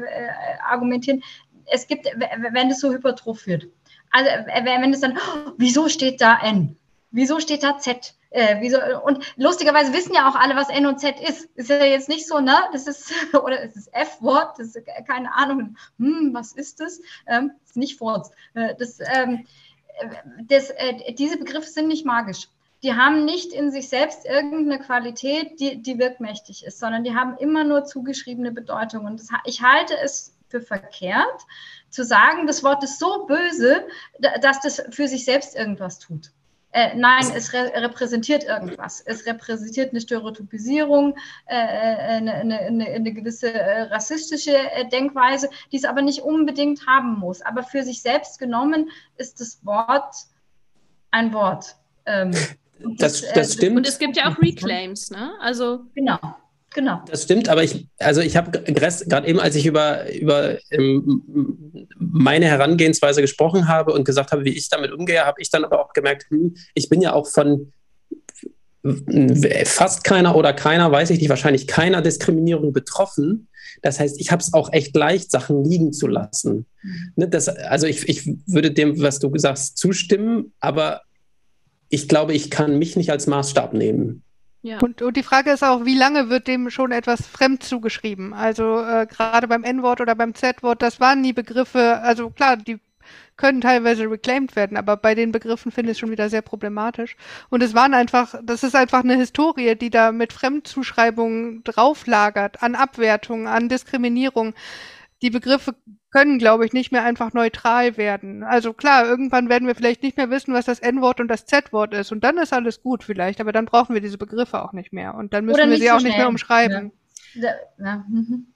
argumentieren. Es gibt, wenn es so hypertrophiert, also wenn es dann, oh, wieso steht da N? Wieso steht da Z? Äh, wieso, und lustigerweise wissen ja auch alle, was N und Z ist. Ist ja jetzt nicht so, ne? Das ist, oder es F-Wort, das ist keine Ahnung. Hm, was ist das? Ähm, ist nicht Furz. Äh, das, ähm, das, äh, diese Begriffe sind nicht magisch. Die haben nicht in sich selbst irgendeine Qualität, die, die wirkmächtig ist, sondern die haben immer nur zugeschriebene Bedeutung. Und das, ich halte es für verkehrt, zu sagen, das Wort ist so böse, dass das für sich selbst irgendwas tut. Äh, nein, es re repräsentiert irgendwas. Es repräsentiert eine Stereotypisierung, äh, äh eine, eine, eine, gewisse äh, rassistische äh, Denkweise, die es aber nicht unbedingt haben muss. Aber für sich selbst genommen ist das Wort ein Wort. Ähm, das, das, das stimmt. Und es gibt ja auch Reclaims, ne? Also genau. Genau. Das stimmt, aber ich, also ich habe gerade eben, als ich über, über ähm, meine Herangehensweise gesprochen habe und gesagt habe, wie ich damit umgehe, habe ich dann aber auch gemerkt, hm, ich bin ja auch von fast keiner oder keiner, weiß ich nicht, wahrscheinlich keiner Diskriminierung betroffen. Das heißt, ich habe es auch echt leicht, Sachen liegen zu lassen. Mhm. Ne, das, also ich, ich würde dem, was du sagst, zustimmen, aber ich glaube, ich kann mich nicht als Maßstab nehmen. Ja. Und, und die Frage ist auch, wie lange wird dem schon etwas fremd zugeschrieben? Also äh, gerade beim N-Wort oder beim Z-Wort, das waren nie Begriffe, also klar, die können teilweise reclaimed werden, aber bei den Begriffen finde ich es schon wieder sehr problematisch. Und es waren einfach, das ist einfach eine Historie, die da mit Fremdzuschreibungen drauflagert, an Abwertung, an Diskriminierung. Die Begriffe können, glaube ich, nicht mehr einfach neutral werden. Also klar, irgendwann werden wir vielleicht nicht mehr wissen, was das N-Wort und das Z-Wort ist. Und dann ist alles gut vielleicht, aber dann brauchen wir diese Begriffe auch nicht mehr. Und dann müssen wir sie so auch schnell. nicht mehr umschreiben. Ja. Ja. Mhm.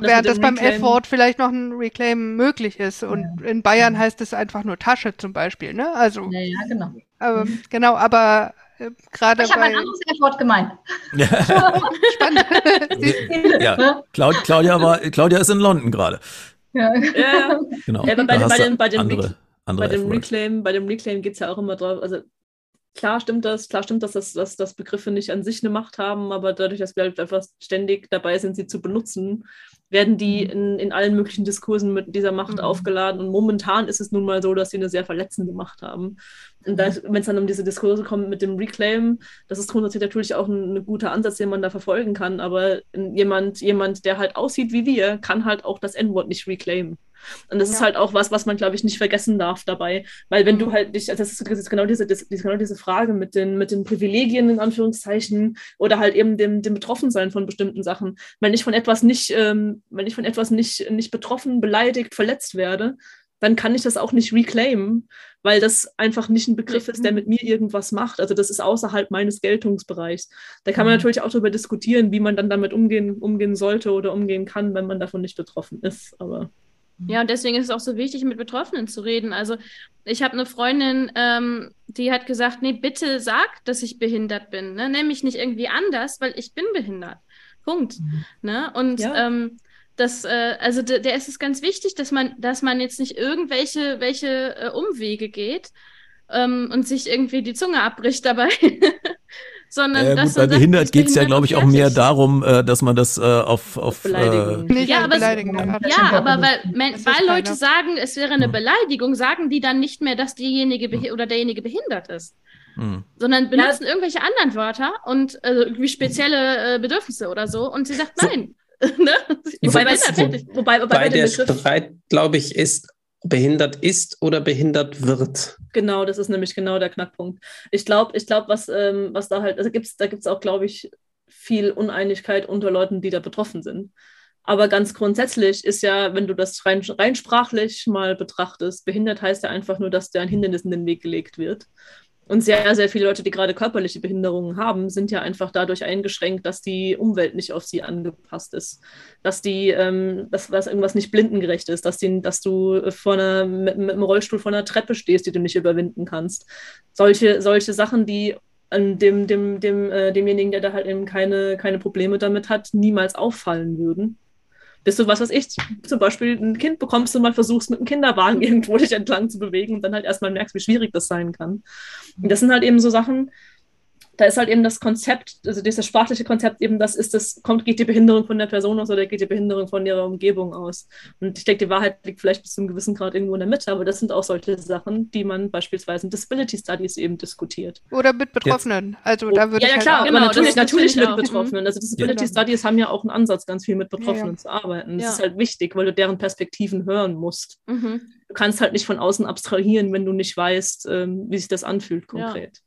Während das beim F-Wort vielleicht noch ein Reclaim möglich ist. Und ja. in Bayern heißt es einfach nur Tasche zum Beispiel, ne? Also. Ja, ja genau. Aber, mhm. Genau, aber äh, gerade. Ich habe ein anderes F-Wort gemeint. Spannend. ja, Claudia, war, Claudia ist in London gerade. Ja, ja. genau. Ja, bei, bei, bei, dem, bei dem, andere, andere bei dem Reclaim, bei dem Reclaim geht es ja auch immer drauf, also klar stimmt das, klar stimmt das, dass, dass, dass Begriffe nicht an sich eine Macht haben, aber dadurch, dass wir halt einfach ständig dabei sind, sie zu benutzen, werden die mhm. in, in allen möglichen Diskursen mit dieser Macht mhm. aufgeladen. Und momentan ist es nun mal so, dass sie eine sehr verletzende Macht haben. Und wenn es dann um diese Diskurse kommt mit dem Reclaim, das ist grundsätzlich natürlich auch ein, ein guter Ansatz, den man da verfolgen kann. Aber jemand, jemand, der halt aussieht wie wir, kann halt auch das N-Wort nicht reclaimen. Und das ja. ist halt auch was, was man, glaube ich, nicht vergessen darf dabei. Weil wenn du mhm. halt nicht, also das ist, das ist genau, diese, das ist genau diese Frage mit den, mit den Privilegien, in Anführungszeichen, oder halt eben dem, dem Betroffensein von bestimmten Sachen. Wenn ich von etwas nicht, ähm, wenn ich von etwas nicht, nicht betroffen, beleidigt, verletzt werde, dann kann ich das auch nicht reclaimen, weil das einfach nicht ein Begriff ist, der mhm. mit mir irgendwas macht. Also das ist außerhalb meines Geltungsbereichs. Da kann man mhm. natürlich auch darüber diskutieren, wie man dann damit umgehen, umgehen sollte oder umgehen kann, wenn man davon nicht betroffen ist. Aber ja, und deswegen ist es auch so wichtig, mit Betroffenen zu reden. Also ich habe eine Freundin, ähm, die hat gesagt, nee, bitte sag, dass ich behindert bin. Ne? Nenn mich nicht irgendwie anders, weil ich bin behindert. Punkt. Mhm. Ne? Und ja. ähm, Das, äh, also der, der ist es ganz wichtig, dass man, dass man jetzt nicht irgendwelche welche äh, Umwege geht ähm, und sich irgendwie die Zunge abbricht dabei. sondern äh, gut, bei behindert geht es ja, glaube ich, auch mehr darum, äh, dass man das äh, auf, auf Beleidigung. Äh, ja, aber, ja, aber weil, weil Leute sagen, es wäre eine hm. Beleidigung, sagen die dann nicht mehr, dass diejenige hm. oder derjenige behindert ist. Hm. Sondern benutzen ja. irgendwelche anderen Wörter und also irgendwie spezielle äh, Bedürfnisse oder so und sie sagt nein. ne? wobei, wobei, wobei, der Streit, glaube ich, ist, behindert ist oder behindert wird. Genau, das ist nämlich genau der Knackpunkt. Ich glaube, ich glaube, was, ähm, was da halt, also gibt's, da gibt es auch, glaube ich, viel Uneinigkeit unter Leuten, die da betroffen sind. Aber ganz grundsätzlich ist ja, wenn du das rein, rein sprachlich mal betrachtest, behindert heißt ja einfach nur, dass dir ein Hindernis in den Weg gelegt wird. Und sehr, sehr viele Leute, die gerade körperliche Behinderungen haben, sind ja einfach dadurch eingeschränkt, dass die Umwelt nicht auf sie angepasst ist. Dass die, ähm, dass, dass irgendwas nicht blindengerecht ist, dass, die, dass du vor einer, mit, mit einem Rollstuhl vor einer Treppe stehst, die du nicht überwinden kannst. Solche, solche Sachen, die dem, dem, dem, äh, demjenigen, der da halt eben keine, keine Probleme damit hat, niemals auffallen würden bis du, was weiß ich, zum Beispiel ein Kind bekommst und mal versuchst, mit einem Kinderwagen irgendwo dich entlang zu bewegen und dann halt erstmal merkst, wie schwierig das sein kann. Und das sind halt eben so Sachen, da ist halt eben das Konzept, also dieses sprachliche Konzept eben, das ist das, kommt, geht die Behinderung von der Person aus oder geht die Behinderung von ihrer Umgebung aus? Und ich denke, die Wahrheit liegt vielleicht bis zu einem gewissen Grad irgendwo in der Mitte, aber das sind auch solche Sachen, die man beispielsweise in Disability Studies eben diskutiert. Oder mit Betroffenen. Jetzt. Also da würde ja, ja, halt klar, genau, natürlich, natürlich mit Betroffenen. Also Disability ja. Studies haben ja auch einen Ansatz, ganz viel mit Betroffenen ja, zu arbeiten. Das ist halt wichtig, weil du deren Perspektiven hören musst. Mhm. Du kannst halt nicht von außen abstrahieren, wenn du nicht weißt, ähm, wie sich das anfühlt konkret.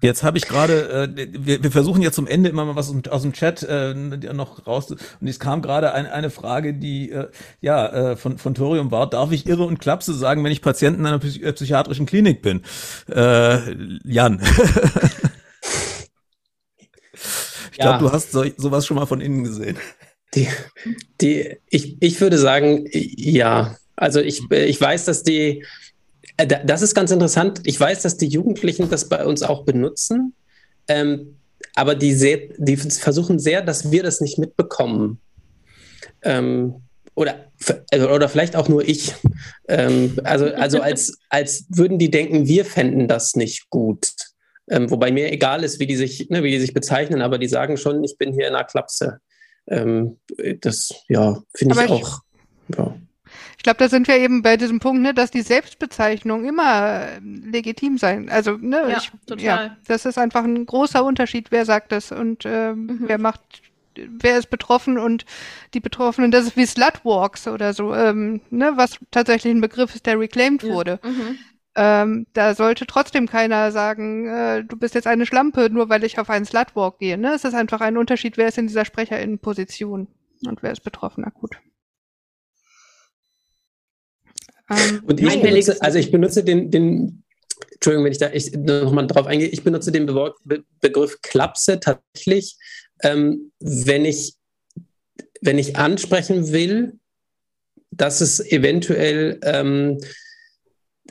Jetzt habe ich gerade, äh, wir, wir versuchen jetzt zum Ende immer mal was aus dem Chat äh, noch raus. Und es kam gerade ein, eine Frage, die äh, ja äh, von von Thorium war: Darf ich irre und Klapse sagen, wenn ich Patient in einer psych äh, psychiatrischen Klinik bin? Äh, Jan. ich ja. glaube, du hast so, sowas schon mal von innen gesehen. Die, die, ich, ich würde sagen, ja. Also ich, ich weiß, dass die äh, das ist ganz interessant. Ich weiß, dass die Jugendlichen das bei uns auch benutzen, ähm, aber die, sehr, die, versuchen sehr, dass wir das nicht mitbekommen. Ähm, oder, also, oder vielleicht auch nur ich. Ähm, also also als, als würden die denken, wir fänden das nicht gut. Ähm, wobei mir egal ist, wie die, sich, ne, wie die sich bezeichnen, aber die sagen schon, ich bin hier in einer Klapse. Ähm, das, ja, finde ich auch. Ja. Ich glaube, da sind wir eben bei diesem Punkt, ne, dass die Selbstbezeichnung immer äh, legitim sein. Also, ne, ja, ich, total. Ja, das ist einfach ein großer Unterschied, wer sagt das und äh, mhm. wer macht, wer ist betroffen und die Betroffenen, das ist wie Slutwalks oder so, ähm, ne, was tatsächlich ein Begriff ist, der reclaimed ja. wurde. Mhm. Ähm, da sollte trotzdem keiner sagen, äh, du bist jetzt eine Schlampe, nur weil ich auf einen Slutwalk gehe. Ne? Es ist einfach ein Unterschied, wer ist in dieser Sprecherinnenposition und wer ist betroffen akut. Ähm, und ich benutze, also ich benutze den, den, Entschuldigung, wenn ich da ich nochmal drauf eingehe, ich benutze den Be Be Begriff Klapse tatsächlich, ähm, wenn ich wenn ich ansprechen will, dass es eventuell, ähm,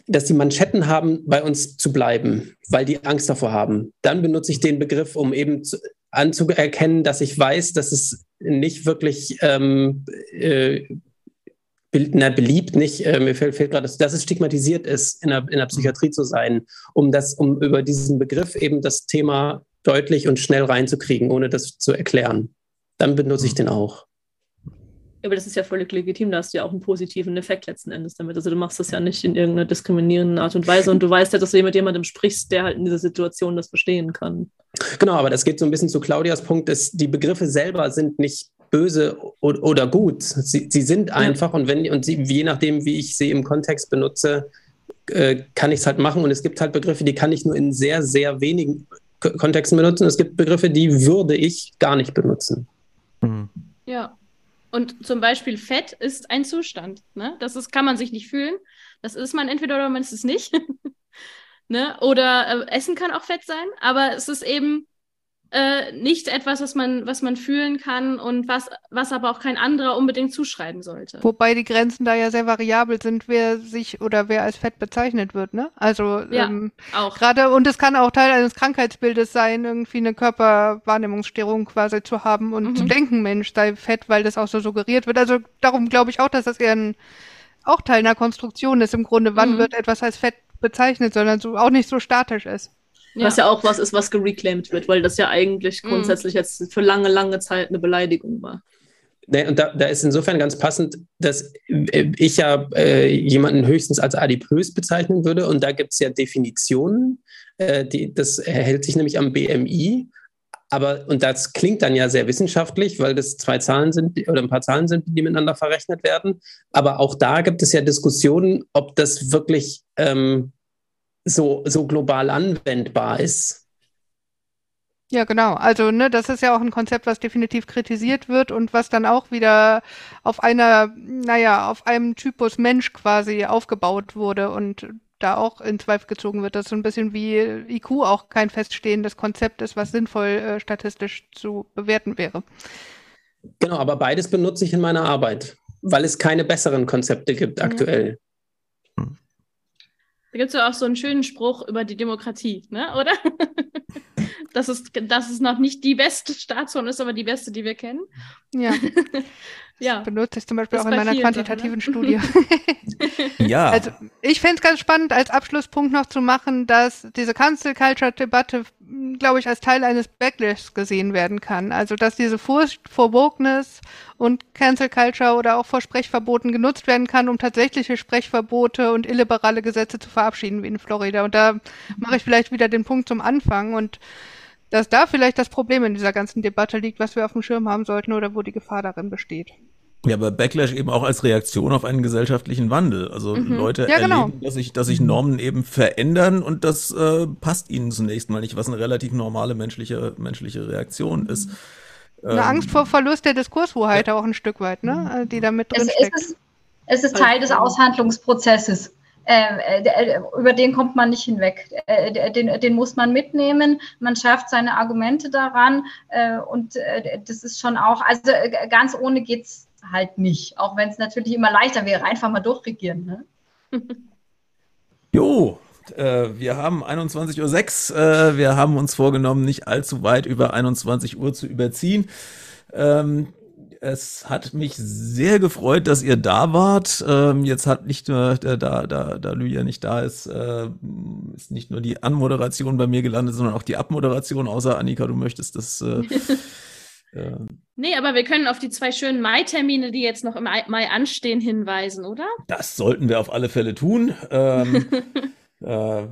dass die Manschetten haben, bei uns zu bleiben, weil die Angst davor haben, dann benutze ich den Begriff, um eben zu, anzuerkennen, dass ich weiß, dass es nicht wirklich ähm, äh, na, beliebt nicht, äh, mir fällt, fällt gerade, dass es stigmatisiert ist, in der, in der Psychiatrie zu sein, um das, um über diesen Begriff eben das Thema deutlich und schnell reinzukriegen, ohne das zu erklären. Dann benutze ich mhm. den auch. Aber das ist ja völlig legitim, da hast du ja auch einen positiven Effekt letzten Endes damit. Also du machst das ja nicht in irgendeiner diskriminierenden Art und Weise und du weißt ja, dass du mit jemandem sprichst, der halt in dieser Situation das verstehen kann. Genau, aber das geht so ein bisschen zu Claudias Punkt, dass die Begriffe selber sind nicht böse oder gut. Sie, sie sind einfach und wenn und sie, je nachdem, wie ich sie im Kontext benutze, äh, kann ich es halt machen. Und es gibt halt Begriffe, die kann ich nur in sehr, sehr wenigen Kontexten benutzen. Es gibt Begriffe, die würde ich gar nicht benutzen. Mhm. Ja. Und zum Beispiel Fett ist ein Zustand. Ne? Das ist, kann man sich nicht fühlen. Das ist man entweder oder man ist es nicht. ne? Oder äh, Essen kann auch Fett sein, aber es ist eben äh, nicht etwas, was man, was man fühlen kann und was, was aber auch kein anderer unbedingt zuschreiben sollte. Wobei die Grenzen da ja sehr variabel sind, wer sich oder wer als fett bezeichnet wird, ne? Also ja, ähm, auch. gerade und es kann auch Teil eines Krankheitsbildes sein, irgendwie eine Körperwahrnehmungsstörung quasi zu haben und mhm. zu denken, Mensch, sei fett, weil das auch so suggeriert wird. Also darum glaube ich auch, dass das eher ein, auch Teil einer Konstruktion ist im Grunde, wann mhm. wird etwas als fett bezeichnet, sondern so auch nicht so statisch ist. Ja. Was ja auch was ist, was gereclaimed wird, weil das ja eigentlich mhm. grundsätzlich jetzt für lange, lange Zeit eine Beleidigung war. Nee, und da, da, ist insofern ganz passend, dass äh, ich ja äh, jemanden höchstens als adipös bezeichnen würde. Und da gibt es ja Definitionen. Äh, die, das hält sich nämlich am BMI. Aber, und das klingt dann ja sehr wissenschaftlich, weil das zwei Zahlen sind oder ein paar Zahlen sind, die miteinander verrechnet werden. Aber auch da gibt es ja Diskussionen, ob das wirklich ähm, so, so global anwendbar ist. Ja, genau. Also, ne, das ist ja auch ein Konzept, was definitiv kritisiert wird und was dann auch wieder auf einer, naja, auf einem Typus Mensch quasi aufgebaut wurde und da auch in Zweifel gezogen wird, dass so ein bisschen wie IQ auch kein feststehendes Konzept ist, was sinnvoll äh, statistisch zu bewerten wäre. Genau, aber beides benutze ich in meiner Arbeit, weil es keine besseren Konzepte gibt ja. aktuell. Da gibt es ja auch so einen schönen Spruch über die Demokratie, ne? oder? dass, es, dass es noch nicht die beste Staatsform ist, aber die beste, die wir kennen. Ja. ja. Das benutze ich zum Beispiel auch in meiner quantitativen Sachen, ne? Studie. ja. Also ich fände es ganz spannend, als Abschlusspunkt noch zu machen, dass diese Cancel Culture Debatte, glaube ich, als Teil eines Backlash gesehen werden kann. Also dass diese Furcht vor Wokeness und Cancel Culture oder auch vor Sprechverboten genutzt werden kann, um tatsächliche Sprechverbote und illiberale Gesetze zu verabschieden, wie in Florida. Und da mache ich vielleicht wieder den Punkt zum Anfang und dass da vielleicht das Problem in dieser ganzen Debatte liegt, was wir auf dem Schirm haben sollten oder wo die Gefahr darin besteht. Ja, aber Backlash eben auch als Reaktion auf einen gesellschaftlichen Wandel. Also mhm. Leute ja, genau. erleben, dass sich, dass sich Normen eben verändern und das äh, passt ihnen zunächst mal nicht, was eine relativ normale menschliche, menschliche Reaktion ist. Eine ähm, Angst vor Verlust der Diskurshoheit ja. auch ein Stück weit, ne? die da mit drin es, steckt. Es ist, es ist Teil des Aushandlungsprozesses. Äh, äh, über den kommt man nicht hinweg. Äh, den, den, muss man mitnehmen. Man schärft seine Argumente daran. Äh, und äh, das ist schon auch, also äh, ganz ohne geht es halt nicht. Auch wenn es natürlich immer leichter wäre, einfach mal durchregieren. Ne? jo, äh, wir haben 21.06 Uhr. Äh, wir haben uns vorgenommen, nicht allzu weit über 21 Uhr zu überziehen. Ähm, es hat mich sehr gefreut, dass ihr da wart. Ähm, jetzt hat nicht nur, da, da, da Lydia nicht da ist, äh, ist nicht nur die Anmoderation bei mir gelandet, sondern auch die Abmoderation, außer Annika, du möchtest das. Äh, nee, aber wir können auf die zwei schönen Mai-Termine, die jetzt noch im Mai anstehen, hinweisen, oder? Das sollten wir auf alle Fälle tun. Ähm, äh,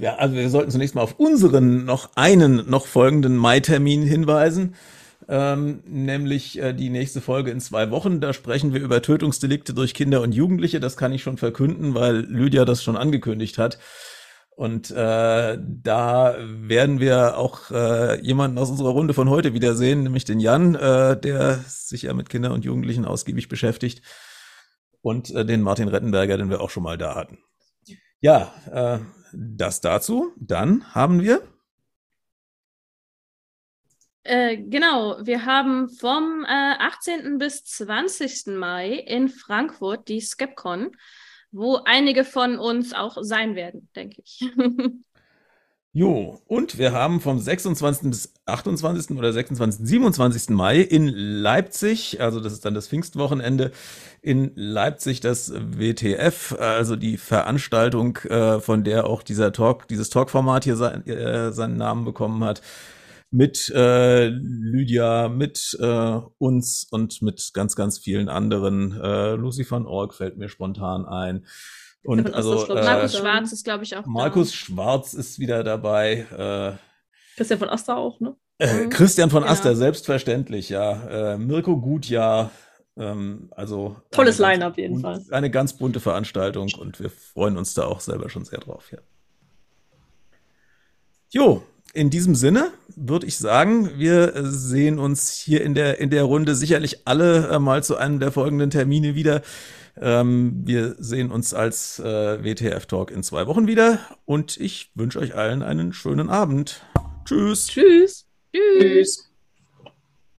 ja, also wir sollten zunächst mal auf unseren noch einen noch folgenden Mai-Termin hinweisen ähm, nämlich äh, die nächste Folge in zwei Wochen. Da sprechen wir über Tötungsdelikte durch Kinder und Jugendliche. Das kann ich schon verkünden, weil Lydia das schon angekündigt hat. Und äh, da werden wir auch äh, jemanden aus unserer Runde von heute wiedersehen, nämlich den Jan, äh, der sich ja mit Kindern und Jugendlichen ausgiebig beschäftigt. Und äh, den Martin Rettenberger, den wir auch schon mal da hatten. Ja, äh, das dazu. Dann haben wir äh, genau, wir haben vom äh, 18. bis 20. Mai in Frankfurt die Skepcon, wo einige von uns auch sein werden, denke ich. Jo, und wir haben vom 26. bis 28. oder 26. 27. Mai in Leipzig, also das ist dann das Pfingstwochenende, in Leipzig das WTF, also die Veranstaltung, äh, von der auch dieser Talk, dieses Talkformat hier äh, seinen Namen bekommen hat mit äh, Lydia, mit äh, uns und mit ganz, ganz vielen anderen. Äh, Lucy van Org fällt mir spontan ein. Und ja, also äh, Markus Schwarz ist, glaube ich, auch Markus da. Schwarz ist wieder dabei. Äh, Christian von Aster auch, ne? Äh, mhm. Christian von genau. Aster, selbstverständlich, ja. Äh, Mirko Gutjahr, ähm, also tolles Line-up jeden Eine ganz bunte Veranstaltung und wir freuen uns da auch selber schon sehr drauf, ja. Jo, in diesem Sinne würde ich sagen, wir sehen uns hier in der, in der Runde sicherlich alle äh, mal zu einem der folgenden Termine wieder. Ähm, wir sehen uns als äh, WTF Talk in zwei Wochen wieder und ich wünsche euch allen einen schönen Abend. Tschüss. Tschüss. Tschüss.